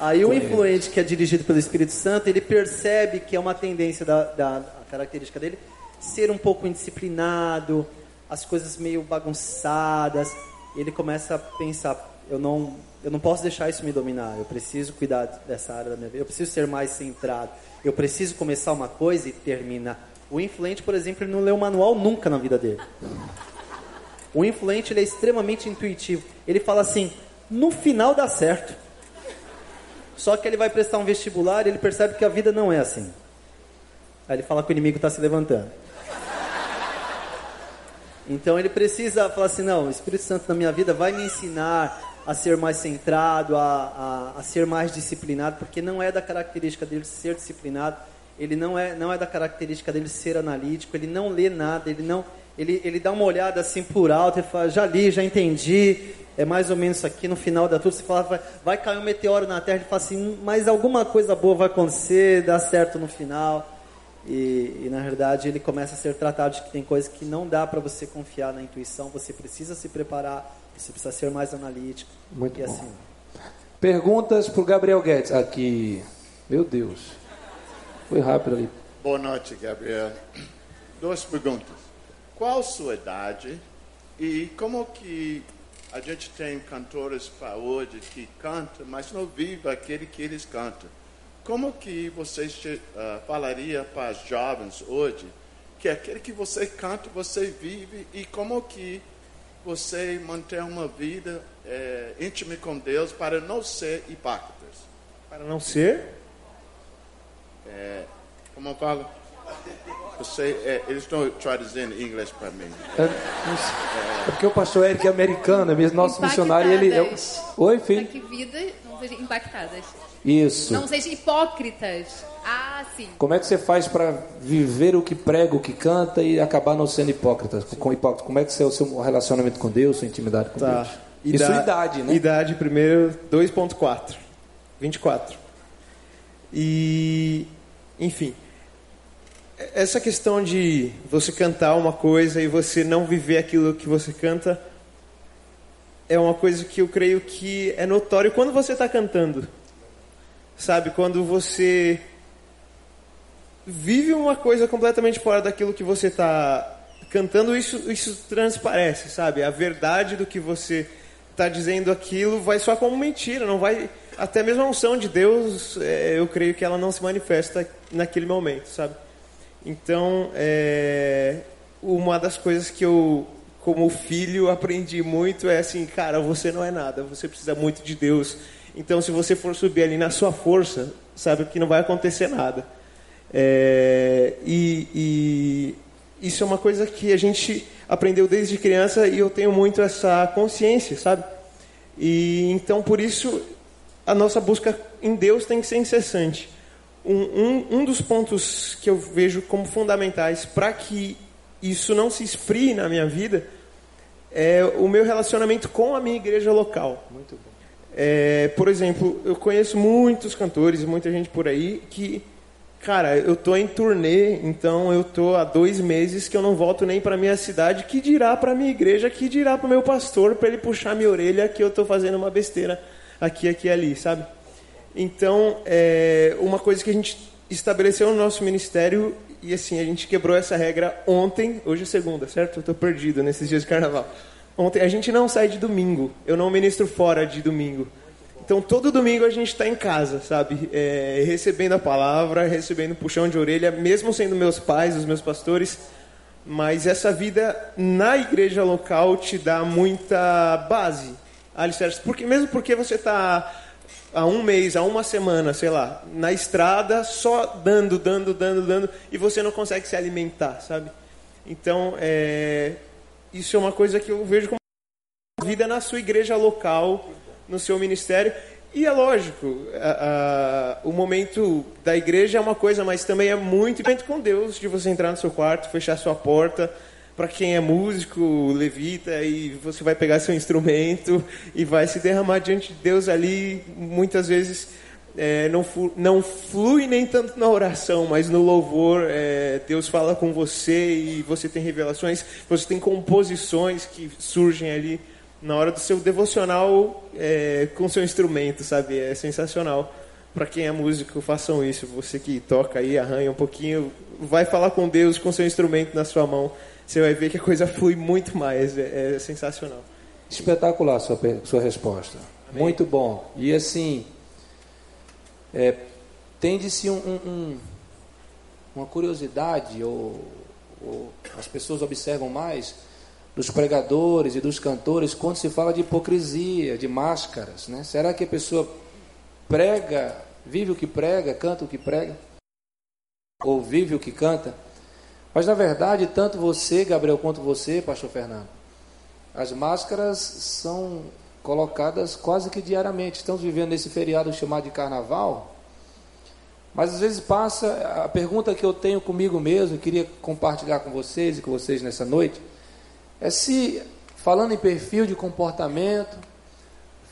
Aí o influente que é dirigido pelo Espírito Santo, ele percebe que é uma tendência da, da característica dele ser um pouco indisciplinado, as coisas meio bagunçadas. Ele começa a pensar, eu não, eu não posso deixar isso me dominar. Eu preciso cuidar dessa área da minha vida. Eu preciso ser mais centrado. Eu preciso começar uma coisa e terminar. O influente, por exemplo, ele não o manual nunca na vida dele. O influente ele é extremamente intuitivo. Ele fala assim: no final dá certo. Só que ele vai prestar um vestibular e ele percebe que a vida não é assim. Aí ele fala que o inimigo está se levantando. Então ele precisa falar assim: não, o Espírito Santo na minha vida vai me ensinar a ser mais centrado, a, a, a, ser mais disciplinado, porque não é da característica dele ser disciplinado, ele não é, não é da característica dele ser analítico, ele não lê nada, ele não ele, ele dá uma olhada assim por alto e fala, já li, já entendi, é mais ou menos isso aqui, no final da tudo, você fala, vai, vai cair um meteoro na Terra, ele fala assim, mas alguma coisa boa vai acontecer, dá certo no final. E, e, na verdade ele começa a ser tratado de que tem coisas que não dá para você confiar na intuição, você precisa se preparar, você precisa ser mais analítico. Muito e bom. assim. Perguntas para o Gabriel Guedes. Aqui. Meu Deus. Foi rápido ali. Boa noite, Gabriel. Duas perguntas. Qual sua idade e como que a gente tem cantores para hoje que cantam, mas não vivem aquele que eles cantam? Como que você uh, falaria para os jovens hoje que aquele que você canta, você vive e como que você mantém uma vida é, íntima com Deus para não ser hipócritas? Para não ser? É, como eu falo? Você, é, eles estão traduzindo em inglês para mim. É, é, porque o pastor Eric é americano, é nosso missionário, ele é... Oi, filho? Para que vida não sejam impactadas. Isso. Não sejam hipócritas. Ah, sim. Como é que você faz para viver o que prega, o que canta e acabar não sendo hipócrita? Com hipócrita? Como é que é o seu relacionamento com Deus, sua intimidade com tá. Deus? E sua idade, né? Idade primeiro 2.4. 24. E enfim, essa questão de você cantar uma coisa e você não viver aquilo que você canta é uma coisa que eu creio que é notório quando você está cantando. Sabe, quando você vive uma coisa completamente fora daquilo que você está cantando, isso, isso transparece, sabe? A verdade do que você está dizendo aquilo vai só como mentira, não vai. Até mesmo a unção de Deus, é, eu creio que ela não se manifesta naquele momento, sabe? Então, é, uma das coisas que eu, como filho, aprendi muito é assim, cara, você não é nada, você precisa muito de Deus. Então, se você for subir ali na sua força, sabe que não vai acontecer nada. É, e, e isso é uma coisa que a gente aprendeu desde criança e eu tenho muito essa consciência, sabe? E então, por isso, a nossa busca em Deus tem que ser incessante um, um, um dos pontos que eu vejo como fundamentais para que isso não se esfrie na minha vida é o meu relacionamento com a minha igreja local. Muito bom. É, por exemplo, eu conheço muitos cantores, muita gente por aí que, cara, eu tô em turnê, então eu tô há dois meses que eu não volto nem para minha cidade, que dirá para minha igreja, que dirá para meu pastor para ele puxar minha orelha que eu tô fazendo uma besteira aqui, aqui, ali, sabe? Então, é uma coisa que a gente estabeleceu no nosso ministério e assim, a gente quebrou essa regra ontem, hoje é segunda, certo? Eu estou perdido nesses dias de carnaval. Ontem a gente não sai de domingo, eu não ministro fora de domingo. Então todo domingo a gente está em casa, sabe? É, recebendo a palavra, recebendo puxão de orelha, mesmo sendo meus pais, os meus pastores. Mas essa vida na igreja local te dá muita base, alicerce. Porque, mesmo porque você está há um mês, há uma semana, sei lá, na estrada, só dando, dando, dando, dando, e você não consegue se alimentar, sabe? Então, é, isso é uma coisa que eu vejo como vida na sua igreja local, no seu ministério. E é lógico, a, a, o momento da igreja é uma coisa, mas também é muito momento com Deus, de você entrar no seu quarto, fechar sua porta, para quem é músico, levita, e você vai pegar seu instrumento e vai se derramar diante de Deus ali, muitas vezes é, não, não flui nem tanto na oração, mas no louvor, é, Deus fala com você e você tem revelações, você tem composições que surgem ali na hora do seu devocional é, com seu instrumento, sabe? É sensacional. Para quem é músico, façam isso. Você que toca aí, arranha um pouquinho, vai falar com Deus com seu instrumento na sua mão você vai ver que a coisa flui muito mais. É, é sensacional. Espetacular a sua, sua resposta. Amém. Muito bom. E assim, é, tende-se um, um, uma curiosidade, ou, ou as pessoas observam mais dos pregadores e dos cantores quando se fala de hipocrisia, de máscaras. Né? Será que a pessoa prega, vive o que prega, canta o que prega? Ou vive o que canta? Mas na verdade, tanto você, Gabriel, quanto você, Pastor Fernando, as máscaras são colocadas quase que diariamente. Estamos vivendo nesse feriado chamado de carnaval. Mas às vezes passa a pergunta que eu tenho comigo mesmo, queria compartilhar com vocês e com vocês nessa noite, é se falando em perfil de comportamento,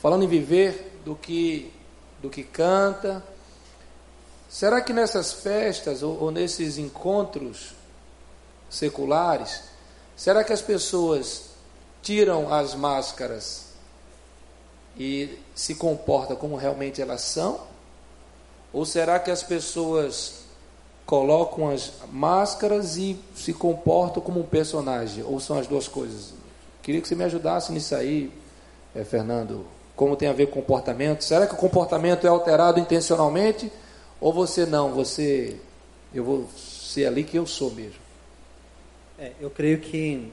falando em viver do que do que canta, Será que nessas festas ou, ou nesses encontros seculares, será que as pessoas tiram as máscaras e se comportam como realmente elas são? Ou será que as pessoas colocam as máscaras e se comportam como um personagem? Ou são as duas coisas? Queria que você me ajudasse nisso aí, eh, Fernando. Como tem a ver com comportamento? Será que o comportamento é alterado intencionalmente? Ou você não? Você, eu vou ser ali que eu sou mesmo. É, eu creio que.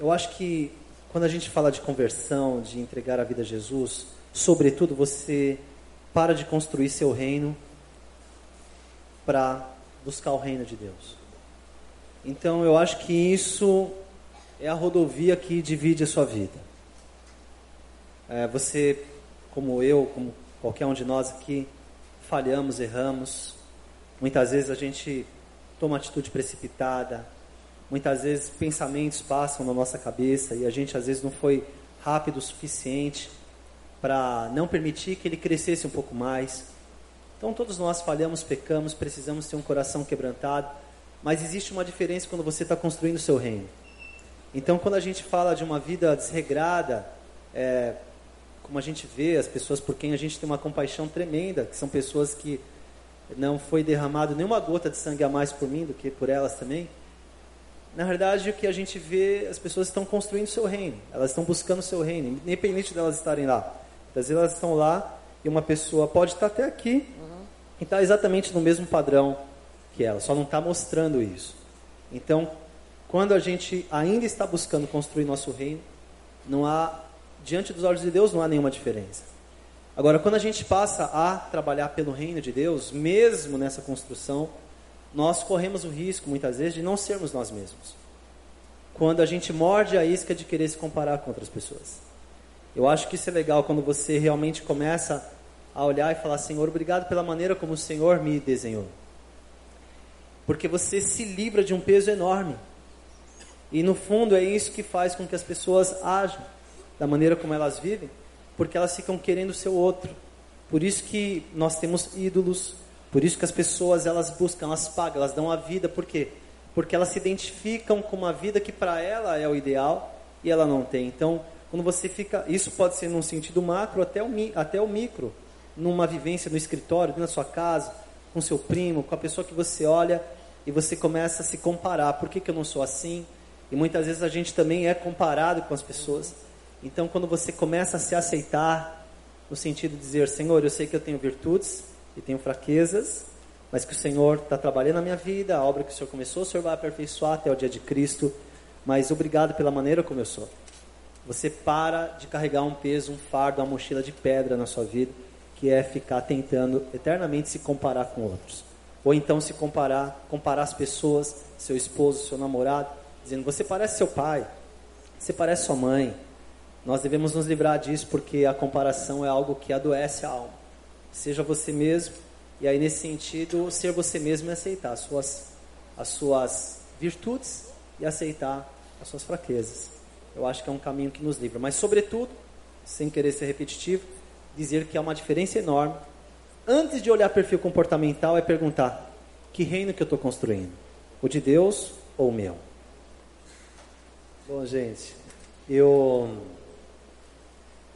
Eu acho que quando a gente fala de conversão, de entregar a vida a Jesus, sobretudo você para de construir seu reino para buscar o reino de Deus. Então eu acho que isso é a rodovia que divide a sua vida. É, você, como eu, como qualquer um de nós aqui, falhamos, erramos. Muitas vezes a gente toma atitude precipitada. Muitas vezes pensamentos passam na nossa cabeça e a gente às vezes não foi rápido o suficiente para não permitir que ele crescesse um pouco mais. Então todos nós falhamos, pecamos, precisamos ter um coração quebrantado, mas existe uma diferença quando você está construindo o seu reino. Então quando a gente fala de uma vida desregrada, é, como a gente vê as pessoas por quem a gente tem uma compaixão tremenda, que são pessoas que não foi derramado nenhuma gota de sangue a mais por mim do que por elas também. Na verdade, o que a gente vê, as pessoas estão construindo seu reino, elas estão buscando seu reino, independente delas estarem lá. Às vezes elas estão lá e uma pessoa pode estar até aqui uhum. e está exatamente no mesmo padrão que ela, só não está mostrando isso. Então, quando a gente ainda está buscando construir nosso reino, não há, diante dos olhos de Deus, não há nenhuma diferença. Agora, quando a gente passa a trabalhar pelo reino de Deus, mesmo nessa construção, nós corremos o risco, muitas vezes, de não sermos nós mesmos. Quando a gente morde a isca de querer se comparar com outras pessoas. Eu acho que isso é legal quando você realmente começa a olhar e falar: Senhor, obrigado pela maneira como o Senhor me desenhou. Porque você se livra de um peso enorme. E no fundo é isso que faz com que as pessoas ajam da maneira como elas vivem, porque elas ficam querendo ser o outro. Por isso que nós temos ídolos, por isso que as pessoas elas buscam, elas pagam, elas dão a vida, por quê? Porque elas se identificam com uma vida que para ela é o ideal e ela não tem. Então, quando você fica, isso pode ser num sentido macro até o, até o micro, numa vivência no escritório, na sua casa, com seu primo, com a pessoa que você olha e você começa a se comparar. Por que, que eu não sou assim? E muitas vezes a gente também é comparado com as pessoas. Então, quando você começa a se aceitar, no sentido de dizer: Senhor, eu sei que eu tenho virtudes e tenho fraquezas, mas que o Senhor está trabalhando na minha vida, a obra que o Senhor começou, o Senhor vai aperfeiçoar até o dia de Cristo. Mas obrigado pela maneira como eu sou. Você para de carregar um peso, um fardo, uma mochila de pedra na sua vida, que é ficar tentando eternamente se comparar com outros. Ou então se comparar, comparar as pessoas, seu esposo, seu namorado, dizendo: você parece seu pai, você parece sua mãe. Nós devemos nos livrar disso porque a comparação é algo que adoece a alma. Seja você mesmo, e aí nesse sentido, ser você mesmo e aceitar as suas, as suas virtudes e aceitar as suas fraquezas. Eu acho que é um caminho que nos livra. Mas, sobretudo, sem querer ser repetitivo, dizer que há uma diferença enorme. Antes de olhar perfil comportamental, é perguntar: que reino que eu estou construindo? O de Deus ou o meu? Bom, gente, eu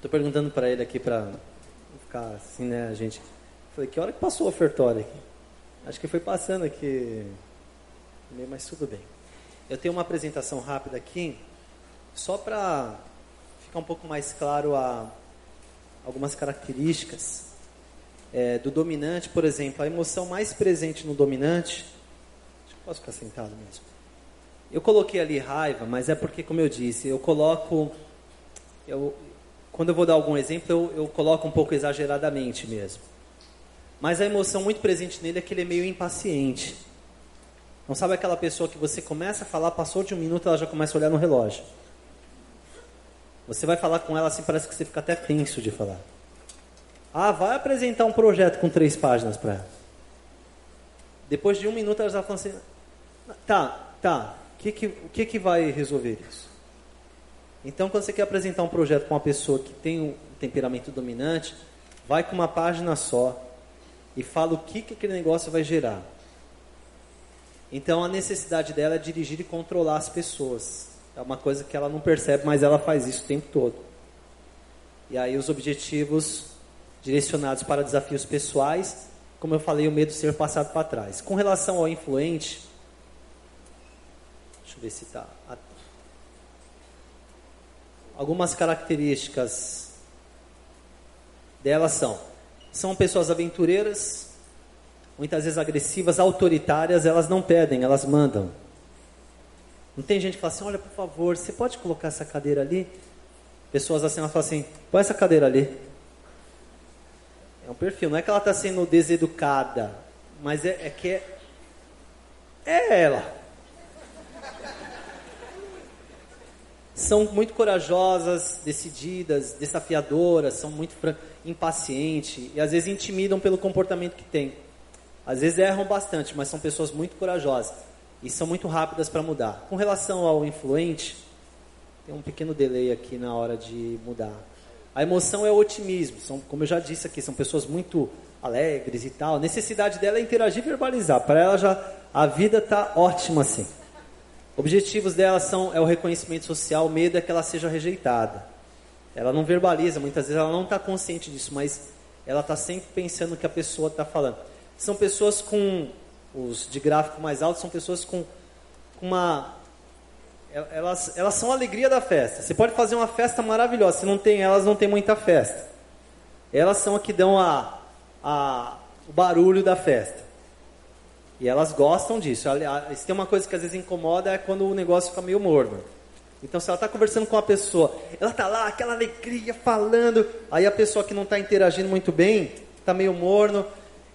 estou perguntando para ele aqui para ficar assim, né, gente? Falei, que hora que passou o ofertório aqui? Acho que foi passando aqui, mas tudo bem. Eu tenho uma apresentação rápida aqui só para ficar um pouco mais claro a algumas características é, do dominante, por exemplo, a emoção mais presente no dominante. Acho que posso ficar sentado mesmo. Eu coloquei ali raiva, mas é porque, como eu disse, eu coloco. Eu, quando eu vou dar algum exemplo, eu, eu coloco um pouco exageradamente mesmo. Mas a emoção muito presente nele é que ele é meio impaciente. Não sabe aquela pessoa que você começa a falar, passou de um minuto, ela já começa a olhar no relógio. Você vai falar com ela assim, parece que você fica até tenso de falar. Ah, vai apresentar um projeto com três páginas para ela. Depois de um minuto ela já fala assim, tá, tá, o que, que, que, que vai resolver isso? Então, quando você quer apresentar um projeto com uma pessoa que tem um temperamento dominante, vai com uma página só. e fala o que, que aquele negócio vai gerar. Então a necessidade dela é dirigir e controlar as pessoas. É uma coisa que ela não percebe, mas ela faz isso o tempo todo. E aí os objetivos direcionados para desafios pessoais, como eu falei, o medo de ser passado para trás. Com relação ao influente, deixa eu ver se está. Algumas características delas são: são pessoas aventureiras, muitas vezes agressivas, autoritárias, elas não pedem, elas mandam. Não tem gente que fala assim: olha, por favor, você pode colocar essa cadeira ali? Pessoas assim, elas falam assim: põe essa cadeira ali. É um perfil, não é que ela está sendo deseducada, mas é, é que é, é ela. São muito corajosas, decididas, desafiadoras, são muito impacientes e às vezes intimidam pelo comportamento que têm. Às vezes erram bastante, mas são pessoas muito corajosas e são muito rápidas para mudar. Com relação ao influente, tem um pequeno delay aqui na hora de mudar. A emoção é o otimismo. São, como eu já disse aqui, são pessoas muito alegres e tal. A necessidade dela é interagir e verbalizar. Para ela já a vida está ótima assim. Objetivos dela são é o reconhecimento social, o medo é que ela seja rejeitada. Ela não verbaliza, muitas vezes ela não está consciente disso, mas ela está sempre pensando no que a pessoa está falando. São pessoas com os de gráfico mais alto, são pessoas com, com uma elas, elas são a alegria da festa. Você pode fazer uma festa maravilhosa, se não tem elas, não tem muita festa. Elas são a que dão a, a, o barulho da festa. E elas gostam disso. Se tem uma coisa que às vezes incomoda é quando o negócio fica meio morno. Então, se ela está conversando com uma pessoa, ela está lá, aquela alegria, falando, aí a pessoa que não está interagindo muito bem, está meio morno,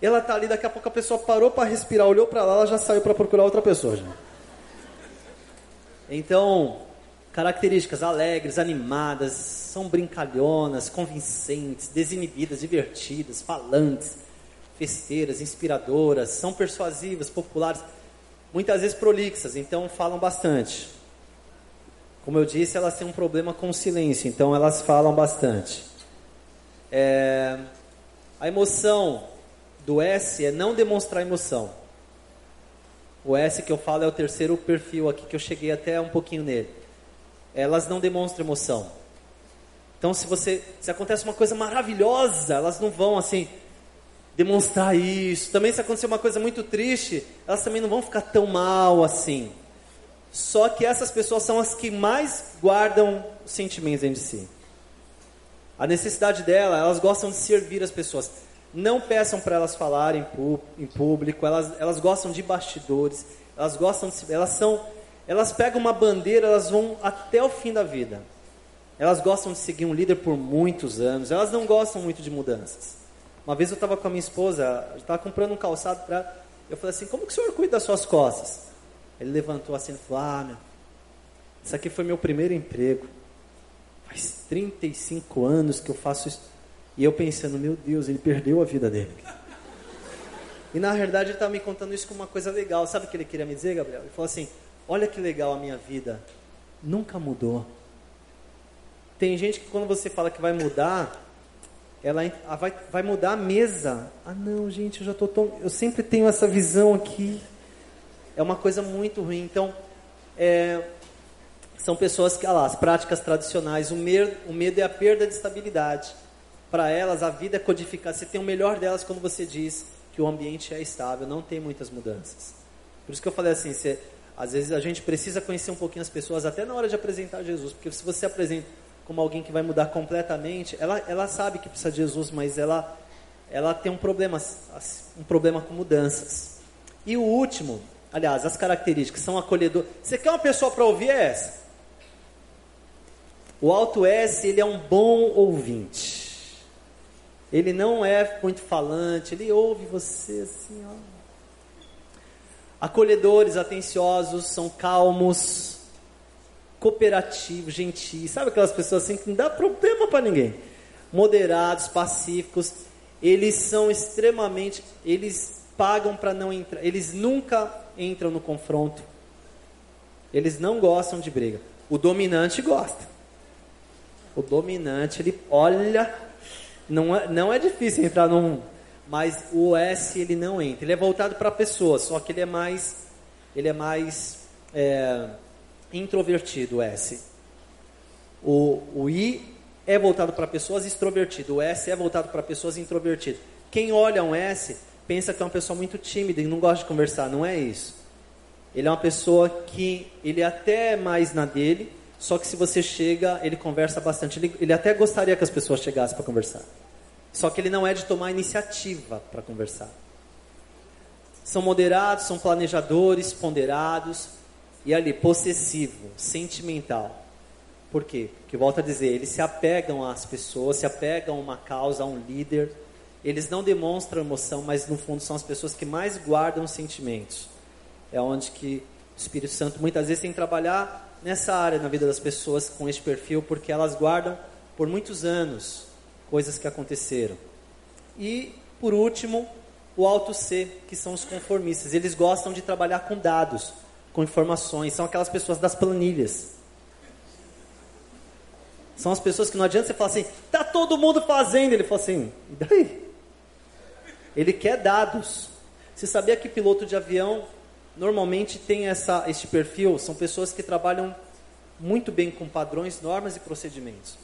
ela está ali, daqui a pouco a pessoa parou para respirar, olhou para lá, ela já saiu para procurar outra pessoa. Já. Então, características alegres, animadas, são brincalhonas, convincentes, desinibidas, divertidas, falantes, festeiras, inspiradoras, são persuasivas, populares, muitas vezes prolixas, então falam bastante. Como eu disse, elas têm um problema com o silêncio, então elas falam bastante. É, a emoção do S é não demonstrar emoção. O S que eu falo é o terceiro perfil aqui que eu cheguei até um pouquinho nele. Elas não demonstram emoção. Então, se você, se acontece uma coisa maravilhosa, elas não vão assim demonstrar isso. Também se acontecer uma coisa muito triste, elas também não vão ficar tão mal assim. Só que essas pessoas são as que mais guardam sentimentos dentro de si. A necessidade dela, elas gostam de servir as pessoas. Não peçam para elas falarem em público, elas, elas gostam de bastidores, elas gostam de, elas são, elas pegam uma bandeira, elas vão até o fim da vida. Elas gostam de seguir um líder por muitos anos, elas não gostam muito de mudanças. Uma vez eu estava com a minha esposa, estava comprando um calçado para, eu falei assim, como que o senhor cuida das suas costas? Ele levantou assim e falou, ah, meu, isso aqui foi meu primeiro emprego. Faz 35 anos que eu faço isso. E eu pensando, meu Deus, ele perdeu a vida dele. E na verdade ele estava me contando isso como uma coisa legal. Sabe o que ele queria me dizer, Gabriel? Ele falou assim: Olha que legal a minha vida, nunca mudou. Tem gente que quando você fala que vai mudar, ela vai, vai mudar a mesa. Ah, não, gente, eu já estou tão. Eu sempre tenho essa visão aqui. É uma coisa muito ruim. Então, é, são pessoas que, ah lá, as práticas tradicionais, o medo, o medo é a perda de estabilidade para elas a vida é codificada. Você tem o melhor delas quando você diz que o ambiente é estável, não tem muitas mudanças. Por isso que eu falei assim, você, às vezes a gente precisa conhecer um pouquinho as pessoas até na hora de apresentar Jesus, porque se você apresenta como alguém que vai mudar completamente, ela, ela sabe que precisa de Jesus, mas ela, ela tem um problema, um problema com mudanças. E o último, aliás, as características são acolhedor. Você quer uma pessoa para ouvir essa? O alto S, ele é um bom ouvinte. Ele não é muito falante, ele ouve você assim, ó. Acolhedores, atenciosos, são calmos, cooperativos, gentis. Sabe aquelas pessoas assim que não dá problema para ninguém? Moderados, pacíficos. Eles são extremamente, eles pagam para não entrar, eles nunca entram no confronto. Eles não gostam de briga. O dominante gosta. O dominante, ele olha não é, não é difícil entrar num, mas o S ele não entra. Ele é voltado para pessoas, só que ele é mais, ele é mais é, introvertido, o S. O, o I é voltado para pessoas extrovertidas, o S é voltado para pessoas introvertidas. Quem olha um S pensa que é uma pessoa muito tímida e não gosta de conversar, não é isso. Ele é uma pessoa que ele é até mais na dele, só que se você chega, ele conversa bastante. Ele, ele até gostaria que as pessoas chegassem para conversar. Só que ele não é de tomar iniciativa para conversar. São moderados, são planejadores, ponderados e ali possessivo, sentimental. Por quê? Porque volta a dizer, eles se apegam às pessoas, se apegam a uma causa, a um líder. Eles não demonstram emoção, mas no fundo são as pessoas que mais guardam sentimentos. É onde que o Espírito Santo muitas vezes tem que trabalhar nessa área na vida das pessoas com esse perfil, porque elas guardam por muitos anos coisas que aconteceram. E, por último, o alto C, que são os conformistas. Eles gostam de trabalhar com dados, com informações, são aquelas pessoas das planilhas. São as pessoas que não adianta você falar assim, tá todo mundo fazendo. Ele fala assim, e daí? Ele quer dados. Você sabia que piloto de avião normalmente tem essa, este perfil? São pessoas que trabalham muito bem com padrões, normas e procedimentos.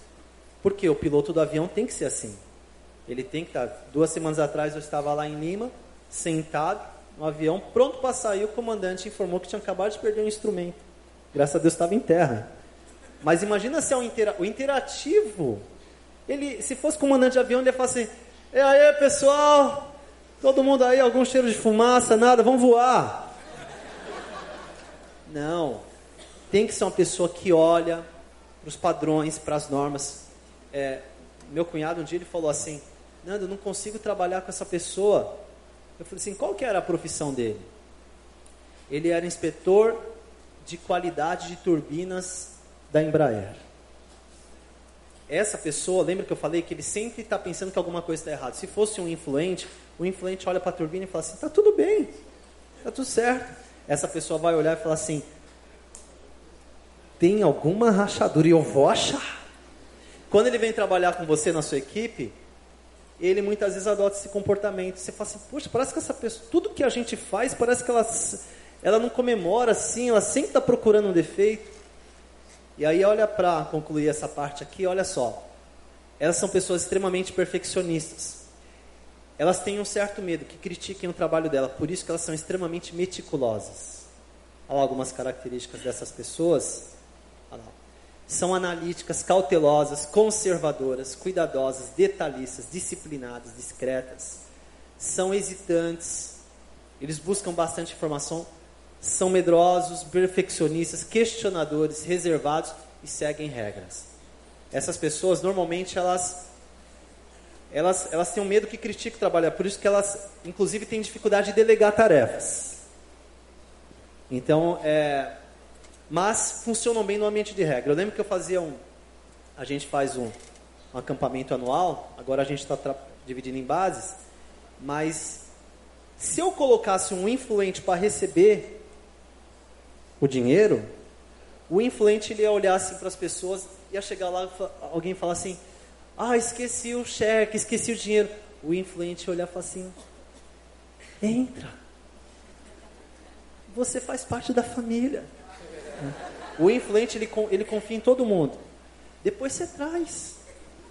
Porque o piloto do avião tem que ser assim. Ele tem que estar. Duas semanas atrás eu estava lá em Lima, sentado no avião, pronto para sair. O comandante informou que tinha acabado de perder um instrumento. Graças a Deus estava em terra. Mas imagina se é um intera o interativo. Ele, se fosse comandante de avião, ele ia falar assim: E aí, pessoal? Todo mundo aí, algum cheiro de fumaça, nada, vamos voar. Não. Tem que ser uma pessoa que olha para os padrões, para as normas. É, meu cunhado um dia ele falou assim: Nando, eu não consigo trabalhar com essa pessoa. Eu falei assim: qual que era a profissão dele? Ele era inspetor de qualidade de turbinas da Embraer. Essa pessoa, lembra que eu falei que ele sempre está pensando que alguma coisa está errada. Se fosse um influente, o influente olha para a turbina e fala assim: está tudo bem, está tudo certo. Essa pessoa vai olhar e falar assim: tem alguma rachadura e eu vou achar. Quando ele vem trabalhar com você na sua equipe, ele muitas vezes adota esse comportamento. Você fala assim: poxa, parece que essa pessoa, tudo que a gente faz, parece que ela, ela não comemora assim, ela sempre está procurando um defeito. E aí, olha para concluir essa parte aqui, olha só. Elas são pessoas extremamente perfeccionistas. Elas têm um certo medo que critiquem o trabalho dela, por isso que elas são extremamente meticulosas. Olha algumas características dessas pessoas. São analíticas, cautelosas, conservadoras, cuidadosas, detalhistas, disciplinadas, discretas. São hesitantes. Eles buscam bastante informação, são medrosos, perfeccionistas, questionadores, reservados e seguem regras. Essas pessoas normalmente elas elas, elas têm um medo que critique o trabalho, é por isso que elas, inclusive, têm dificuldade de delegar tarefas. Então, é, mas funcionam bem no ambiente de regra. Eu lembro que eu fazia um, a gente faz um, um acampamento anual, agora a gente está dividindo em bases, mas se eu colocasse um influente para receber o dinheiro, o influente ele ia olhar assim para as pessoas, ia chegar lá alguém falar assim: "Ah, esqueci o cheque, esqueci o dinheiro". O influente ia olhar e falar assim: "Entra. Você faz parte da família". O influente ele, ele confia em todo mundo. Depois você traz.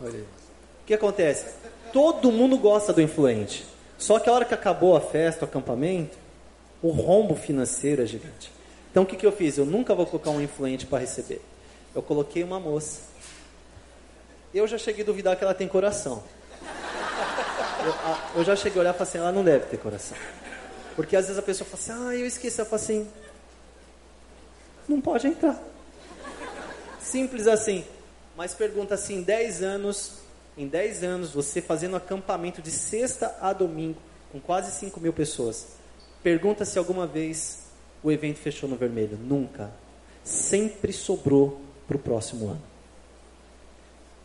O que acontece? Todo mundo gosta do influente. Só que a hora que acabou a festa, o acampamento, o rombo financeiro é gigante. Então o que, que eu fiz? Eu nunca vou colocar um influente para receber. Eu coloquei uma moça. Eu já cheguei a duvidar que ela tem coração. Eu, eu já cheguei a olhar e falei assim, ela não deve ter coração. Porque às vezes a pessoa fala assim, ah, eu esqueci. Ela fala assim, não pode entrar. Simples assim. Mas pergunta assim, em 10 anos, em 10 anos, você fazendo acampamento de sexta a domingo, com quase 5 mil pessoas. Pergunta se alguma vez o evento fechou no vermelho. Nunca. Sempre sobrou para o próximo ano.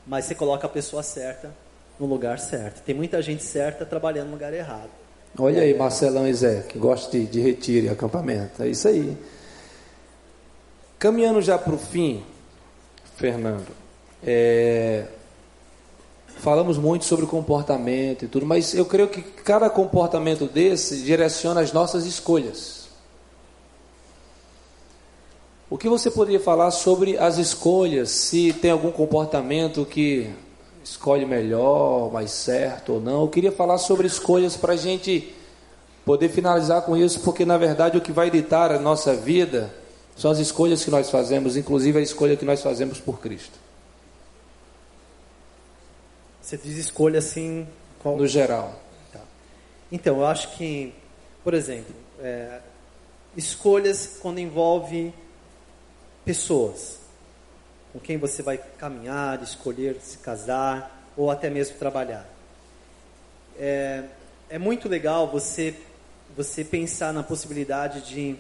Mas você coloca a pessoa certa no lugar certo. Tem muita gente certa trabalhando no lugar errado. Olha aí, Marcelão e Zé, que gosta de, de retiro e acampamento. É isso aí. Caminhando já para o fim, Fernando, é... falamos muito sobre comportamento e tudo, mas eu creio que cada comportamento desse direciona as nossas escolhas. O que você poderia falar sobre as escolhas? Se tem algum comportamento que escolhe melhor, mais certo ou não? Eu queria falar sobre escolhas para a gente poder finalizar com isso, porque na verdade o que vai ditar a nossa vida são as escolhas que nós fazemos, inclusive a escolha que nós fazemos por Cristo. Você diz escolha assim. Qual... No geral. Tá. Então, eu acho que, por exemplo, é, escolhas quando envolve pessoas com quem você vai caminhar, escolher se casar ou até mesmo trabalhar. É, é muito legal você você pensar na possibilidade de,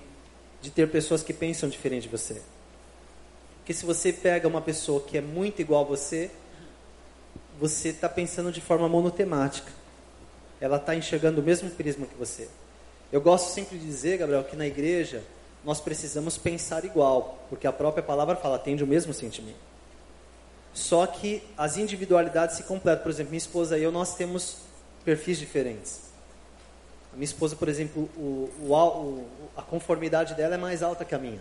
de ter pessoas que pensam diferente de você. Porque se você pega uma pessoa que é muito igual a você, você está pensando de forma monotemática. Ela está enxergando o mesmo prisma que você. Eu gosto sempre de dizer, Gabriel, que na igreja nós precisamos pensar igual, porque a própria palavra fala, tende o mesmo sentimento. Só que as individualidades se completam. Por exemplo, minha esposa e eu, nós temos perfis diferentes. Minha esposa, por exemplo, o, o, o, a conformidade dela é mais alta que a minha.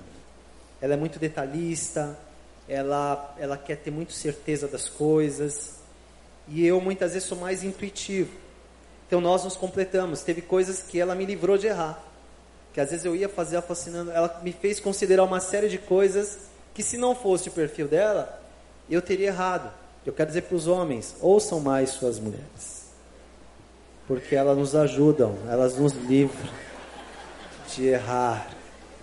Ela é muito detalhista, ela, ela quer ter muito certeza das coisas. E eu muitas vezes sou mais intuitivo. Então nós nos completamos. Teve coisas que ela me livrou de errar. Que às vezes eu ia fazer ela fascinando. Ela me fez considerar uma série de coisas que se não fosse o perfil dela, eu teria errado. Eu quero dizer para os homens, ouçam mais suas mulheres. Porque elas nos ajudam, elas nos livram de errar.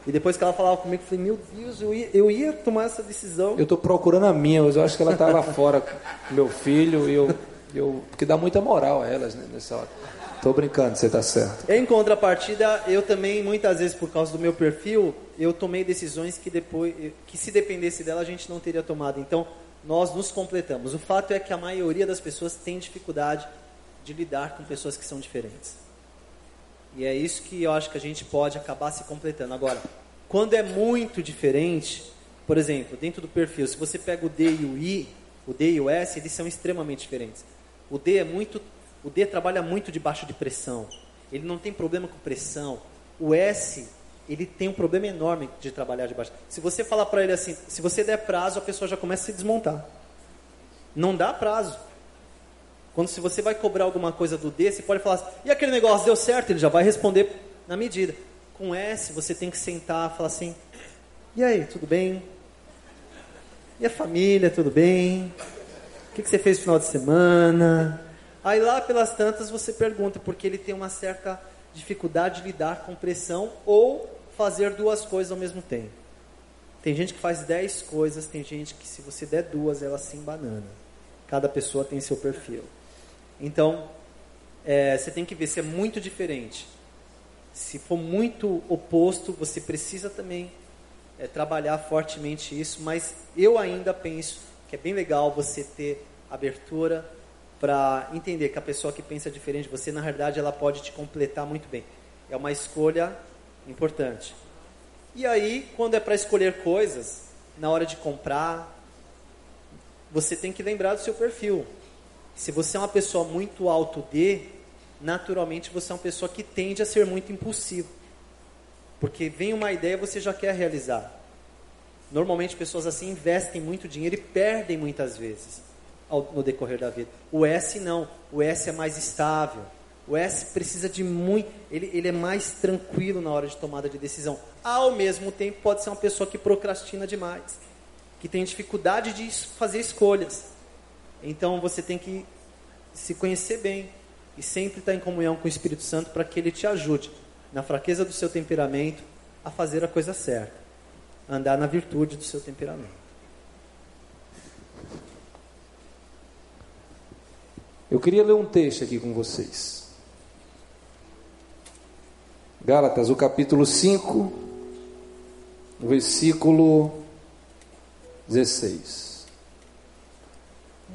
E depois que ela falava comigo, eu falei, meu Deus, eu ia, eu ia tomar essa decisão. Eu estou procurando a minha, mas eu acho que ela está lá fora com meu filho, e eu, eu, porque dá muita moral a elas né, nessa hora. Estou brincando, você está certo. Em contrapartida, eu também, muitas vezes, por causa do meu perfil, eu tomei decisões que depois, que se dependesse dela, a gente não teria tomado. Então, nós nos completamos. O fato é que a maioria das pessoas tem dificuldade de lidar com pessoas que são diferentes. E é isso que eu acho que a gente pode acabar se completando. Agora, quando é muito diferente, por exemplo, dentro do perfil, se você pega o D e o I, o D e o S, eles são extremamente diferentes. O D é muito, o D trabalha muito debaixo de pressão. Ele não tem problema com pressão. O S, ele tem um problema enorme de trabalhar debaixo. Se você falar para ele assim, se você der prazo, a pessoa já começa a se desmontar. Não dá prazo. Quando se você vai cobrar alguma coisa do D, você pode falar assim, e aquele negócio deu certo? Ele já vai responder na medida. Com S, você tem que sentar e falar assim, e aí, tudo bem? E a família, tudo bem? O que, que você fez no final de semana? Aí lá pelas tantas você pergunta, porque ele tem uma certa dificuldade de lidar com pressão ou fazer duas coisas ao mesmo tempo. Tem gente que faz dez coisas, tem gente que se você der duas, ela se embanana. Cada pessoa tem seu perfil. Então, é, você tem que ver se é muito diferente. Se for muito oposto, você precisa também é, trabalhar fortemente isso. Mas eu ainda penso que é bem legal você ter abertura para entender que a pessoa que pensa diferente de você, na verdade, ela pode te completar muito bem. É uma escolha importante. E aí, quando é para escolher coisas, na hora de comprar, você tem que lembrar do seu perfil. Se você é uma pessoa muito alto D, naturalmente você é uma pessoa que tende a ser muito impulsivo. Porque vem uma ideia você já quer realizar. Normalmente pessoas assim investem muito dinheiro e perdem muitas vezes ao, no decorrer da vida. O S não. O S é mais estável. O S precisa de muito. Ele, ele é mais tranquilo na hora de tomada de decisão. Ao mesmo tempo, pode ser uma pessoa que procrastina demais, que tem dificuldade de fazer escolhas. Então você tem que se conhecer bem e sempre estar em comunhão com o Espírito Santo para que ele te ajude na fraqueza do seu temperamento a fazer a coisa certa, andar na virtude do seu temperamento. Eu queria ler um texto aqui com vocês. Gálatas, o capítulo 5, o versículo 16.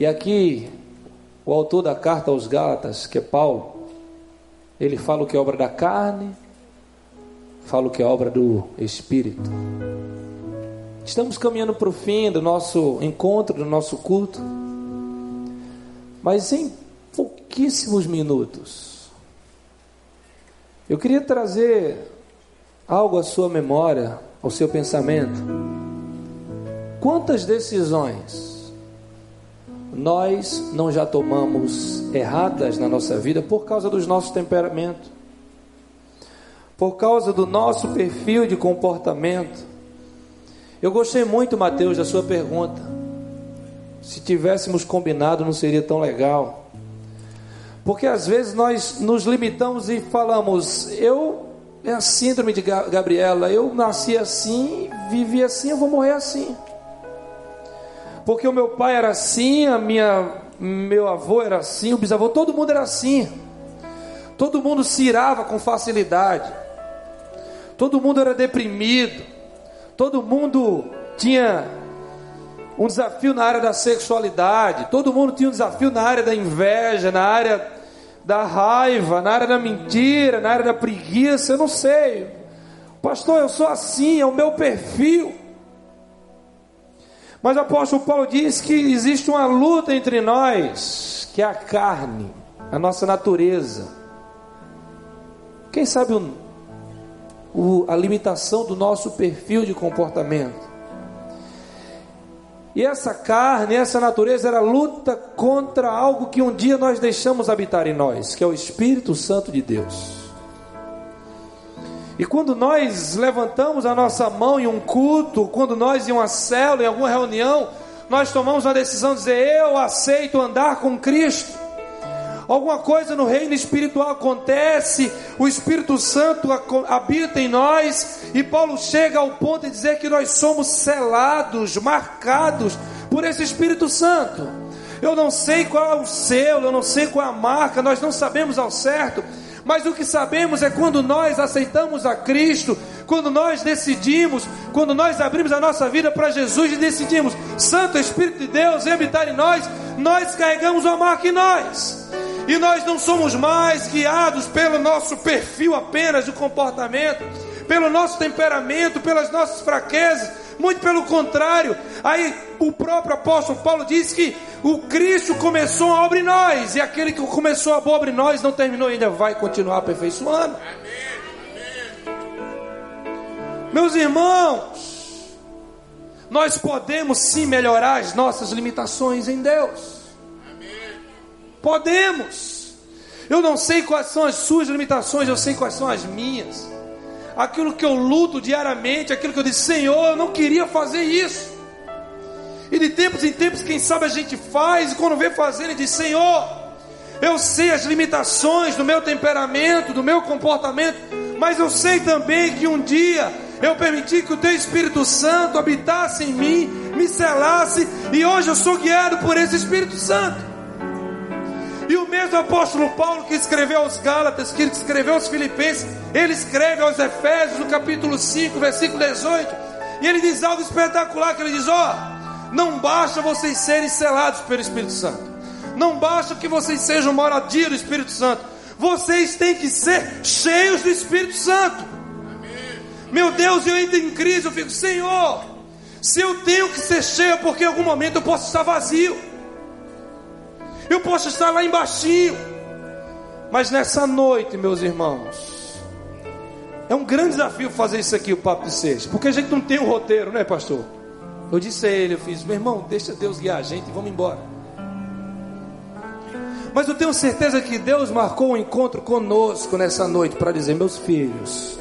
E aqui, o autor da carta aos Gálatas, que é Paulo, ele fala o que é obra da carne, fala o que é obra do Espírito. Estamos caminhando para o fim do nosso encontro, do nosso culto, mas em pouquíssimos minutos, eu queria trazer algo à sua memória, ao seu pensamento. Quantas decisões nós não já tomamos erradas na nossa vida por causa dos nossos temperamentos, por causa do nosso perfil de comportamento? Eu gostei muito, Mateus, da sua pergunta. Se tivéssemos combinado, não seria tão legal. Porque às vezes nós nos limitamos e falamos, eu é a síndrome de Gabriela. Eu nasci assim, vivi assim, eu vou morrer assim. Porque o meu pai era assim, a minha, meu avô era assim, o bisavô, todo mundo era assim. Todo mundo se irava com facilidade. Todo mundo era deprimido. Todo mundo tinha um desafio na área da sexualidade. Todo mundo tinha um desafio na área da inveja, na área da raiva, na área da mentira, na área da preguiça, eu não sei. Pastor, eu sou assim, é o meu perfil. Mas o apóstolo Paulo diz que existe uma luta entre nós, que é a carne, a nossa natureza. Quem sabe o, o, a limitação do nosso perfil de comportamento? E essa carne, essa natureza era luta contra algo que um dia nós deixamos habitar em nós, que é o Espírito Santo de Deus. E quando nós levantamos a nossa mão em um culto, quando nós em uma célula, em alguma reunião, nós tomamos a decisão de dizer: Eu aceito andar com Cristo alguma coisa no reino espiritual acontece, o Espírito Santo habita em nós, e Paulo chega ao ponto de dizer que nós somos selados, marcados por esse Espírito Santo. Eu não sei qual é o selo, eu não sei qual é a marca, nós não sabemos ao certo, mas o que sabemos é quando nós aceitamos a Cristo, quando nós decidimos, quando nós abrimos a nossa vida para Jesus e decidimos, Santo Espírito de Deus, habitar em nós, nós carregamos uma marca em nós. E nós não somos mais guiados pelo nosso perfil apenas de comportamento, pelo nosso temperamento, pelas nossas fraquezas, muito pelo contrário. Aí o próprio apóstolo Paulo diz que o Cristo começou a obra em nós, e aquele que começou a obra em nós não terminou ainda, vai continuar aperfeiçoando. Meus irmãos, nós podemos sim melhorar as nossas limitações em Deus. Podemos. Eu não sei quais são as suas limitações, eu sei quais são as minhas. Aquilo que eu luto diariamente, aquilo que eu disse, Senhor, eu não queria fazer isso. E de tempos em tempos, quem sabe a gente faz, e quando vê fazer, ele diz: Senhor, eu sei as limitações do meu temperamento, do meu comportamento, mas eu sei também que um dia eu permiti que o Teu Espírito Santo habitasse em mim, me selasse, e hoje eu sou guiado por esse Espírito Santo. E o mesmo apóstolo Paulo que escreveu aos Gálatas, que escreveu aos Filipenses, ele escreve aos Efésios no capítulo 5, versículo 18. E ele diz algo espetacular: que ele diz: Ó, oh, não basta vocês serem selados pelo Espírito Santo, não basta que vocês sejam moradia do Espírito Santo, vocês têm que ser cheios do Espírito Santo. Meu Deus, eu entro em crise, eu fico, Senhor, se eu tenho que ser cheio, porque em algum momento eu posso estar vazio. Eu posso estar lá embaixo. Mas nessa noite, meus irmãos, é um grande desafio fazer isso aqui, o papo de sexta, porque a gente não tem um roteiro, né, pastor? Eu disse a ele, eu fiz, meu irmão, deixa Deus guiar a gente e vamos embora. Mas eu tenho certeza que Deus marcou um encontro conosco nessa noite para dizer, meus filhos,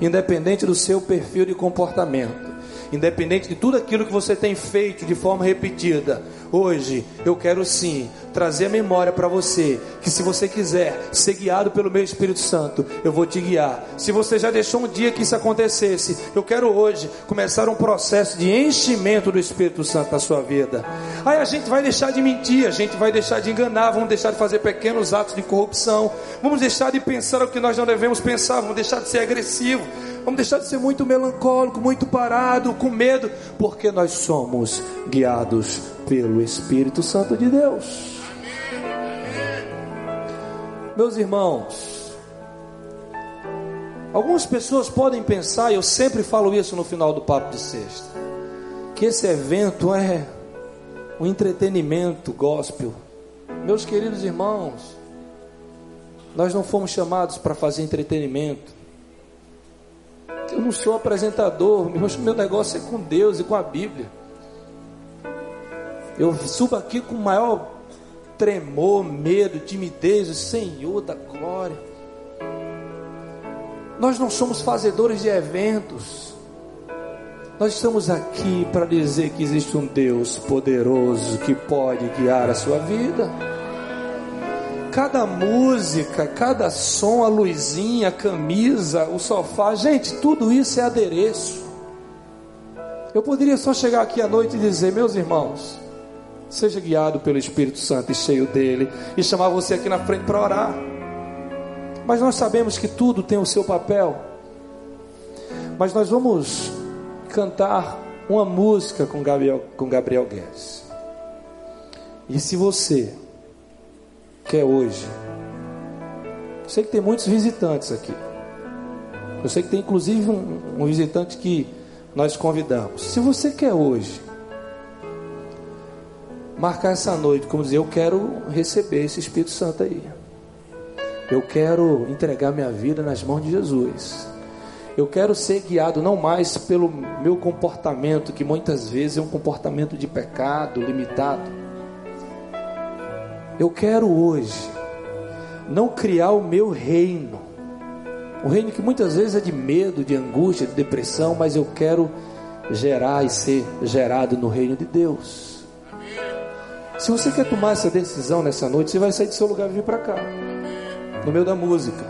independente do seu perfil de comportamento, independente de tudo aquilo que você tem feito de forma repetida, hoje eu quero sim trazer a memória para você que se você quiser ser guiado pelo meu Espírito Santo, eu vou te guiar. Se você já deixou um dia que isso acontecesse, eu quero hoje começar um processo de enchimento do Espírito Santo na sua vida. Aí a gente vai deixar de mentir, a gente vai deixar de enganar, vamos deixar de fazer pequenos atos de corrupção, vamos deixar de pensar o que nós não devemos pensar, vamos deixar de ser agressivo, vamos deixar de ser muito melancólico, muito parado, com medo, porque nós somos guiados pelo Espírito Santo de Deus. Meus irmãos, algumas pessoas podem pensar, e eu sempre falo isso no final do papo de sexta, que esse evento é um entretenimento gospel. Meus queridos irmãos, nós não fomos chamados para fazer entretenimento. Eu não sou apresentador, meu negócio é com Deus e com a Bíblia. Eu subo aqui com o maior tremor, medo, timidez, Senhor da glória. Nós não somos fazedores de eventos. Nós estamos aqui para dizer que existe um Deus poderoso que pode guiar a sua vida. Cada música, cada som, a luzinha, a camisa, o sofá, gente, tudo isso é adereço. Eu poderia só chegar aqui à noite e dizer, meus irmãos, seja guiado pelo Espírito Santo e cheio dele, e chamar você aqui na frente para orar. Mas nós sabemos que tudo tem o seu papel. Mas nós vamos cantar uma música com Gabriel, com Gabriel Guedes. E se você quer hoje, eu sei que tem muitos visitantes aqui. Eu sei que tem inclusive um, um visitante que nós convidamos. Se você quer hoje marcar essa noite, como dizer, eu quero receber esse Espírito Santo aí. Eu quero entregar minha vida nas mãos de Jesus. Eu quero ser guiado não mais pelo meu comportamento, que muitas vezes é um comportamento de pecado, limitado. Eu quero hoje não criar o meu reino. Um reino que muitas vezes é de medo, de angústia, de depressão, mas eu quero gerar e ser gerado no reino de Deus. Se você quer tomar essa decisão nessa noite, você vai sair do seu lugar e vir para cá, no meio da música.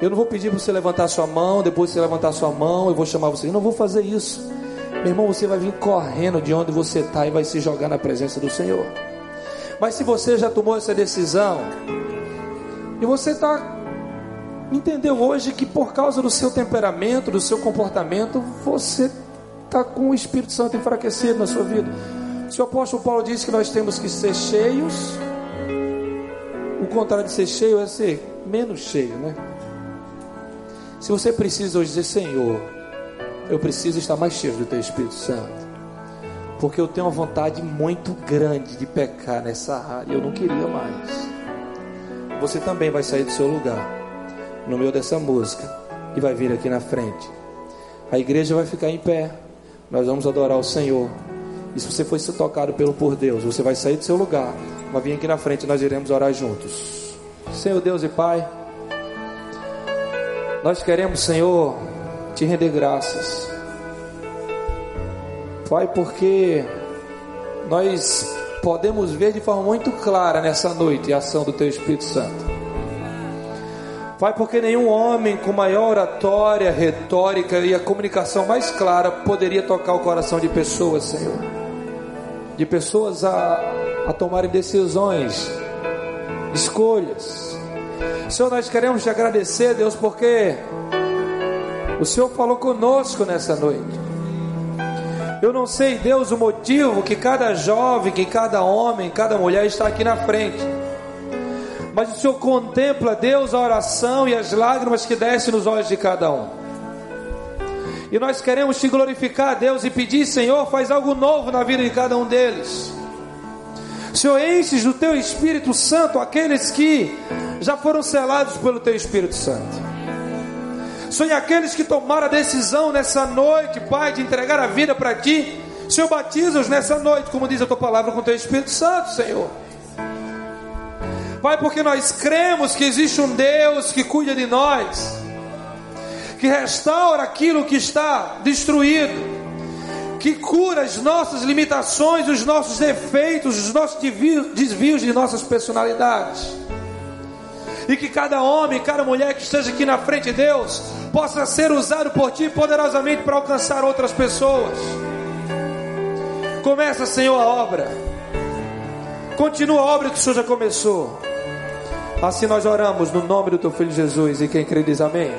Eu não vou pedir para você levantar sua mão, depois você levantar sua mão, eu vou chamar você. Eu não vou fazer isso. Meu irmão, você vai vir correndo de onde você está e vai se jogar na presença do Senhor. Mas se você já tomou essa decisão, e você está entendeu hoje que por causa do seu temperamento, do seu comportamento, você está com o Espírito Santo enfraquecido na sua vida. Se o apóstolo Paulo diz que nós temos que ser cheios, o contrário de ser cheio é ser menos cheio, né? Se você precisa hoje dizer, Senhor, eu preciso estar mais cheio do Teu Espírito Santo, porque eu tenho uma vontade muito grande de pecar nessa área, eu não queria mais. Você também vai sair do seu lugar, no meio dessa música, e vai vir aqui na frente. A igreja vai ficar em pé, nós vamos adorar o Senhor. E se você foi ser tocado pelo por Deus, você vai sair do seu lugar, vai vir aqui na frente e nós iremos orar juntos. Senhor Deus e Pai, nós queremos, Senhor, te render graças. Pai, porque nós podemos ver de forma muito clara nessa noite a ação do Teu Espírito Santo. Pai, porque nenhum homem com maior oratória, retórica e a comunicação mais clara poderia tocar o coração de pessoas, Senhor de pessoas a, a tomarem decisões, escolhas. Senhor, nós queremos te agradecer, Deus, porque o Senhor falou conosco nessa noite. Eu não sei, Deus, o motivo que cada jovem, que cada homem, cada mulher está aqui na frente. Mas o Senhor contempla, Deus, a oração e as lágrimas que descem nos olhos de cada um. E nós queremos te glorificar, Deus, e pedir, Senhor, faz algo novo na vida de cada um deles. Senhor, enches do teu Espírito Santo aqueles que já foram selados pelo teu Espírito Santo. Senhor, aqueles que tomaram a decisão nessa noite, Pai, de entregar a vida para ti. Senhor, batiza-os nessa noite, como diz a tua palavra, com o teu Espírito Santo, Senhor. Pai, porque nós cremos que existe um Deus que cuida de nós que restaura aquilo que está destruído. que cura as nossas limitações, os nossos defeitos, os nossos desvios de nossas personalidades. E que cada homem, cada mulher que esteja aqui na frente de Deus possa ser usado por Ti poderosamente para alcançar outras pessoas. Começa, Senhor, a obra. Continua a obra que o Senhor já começou. Assim nós oramos no nome do Teu Filho Jesus. E quem crê diz amém.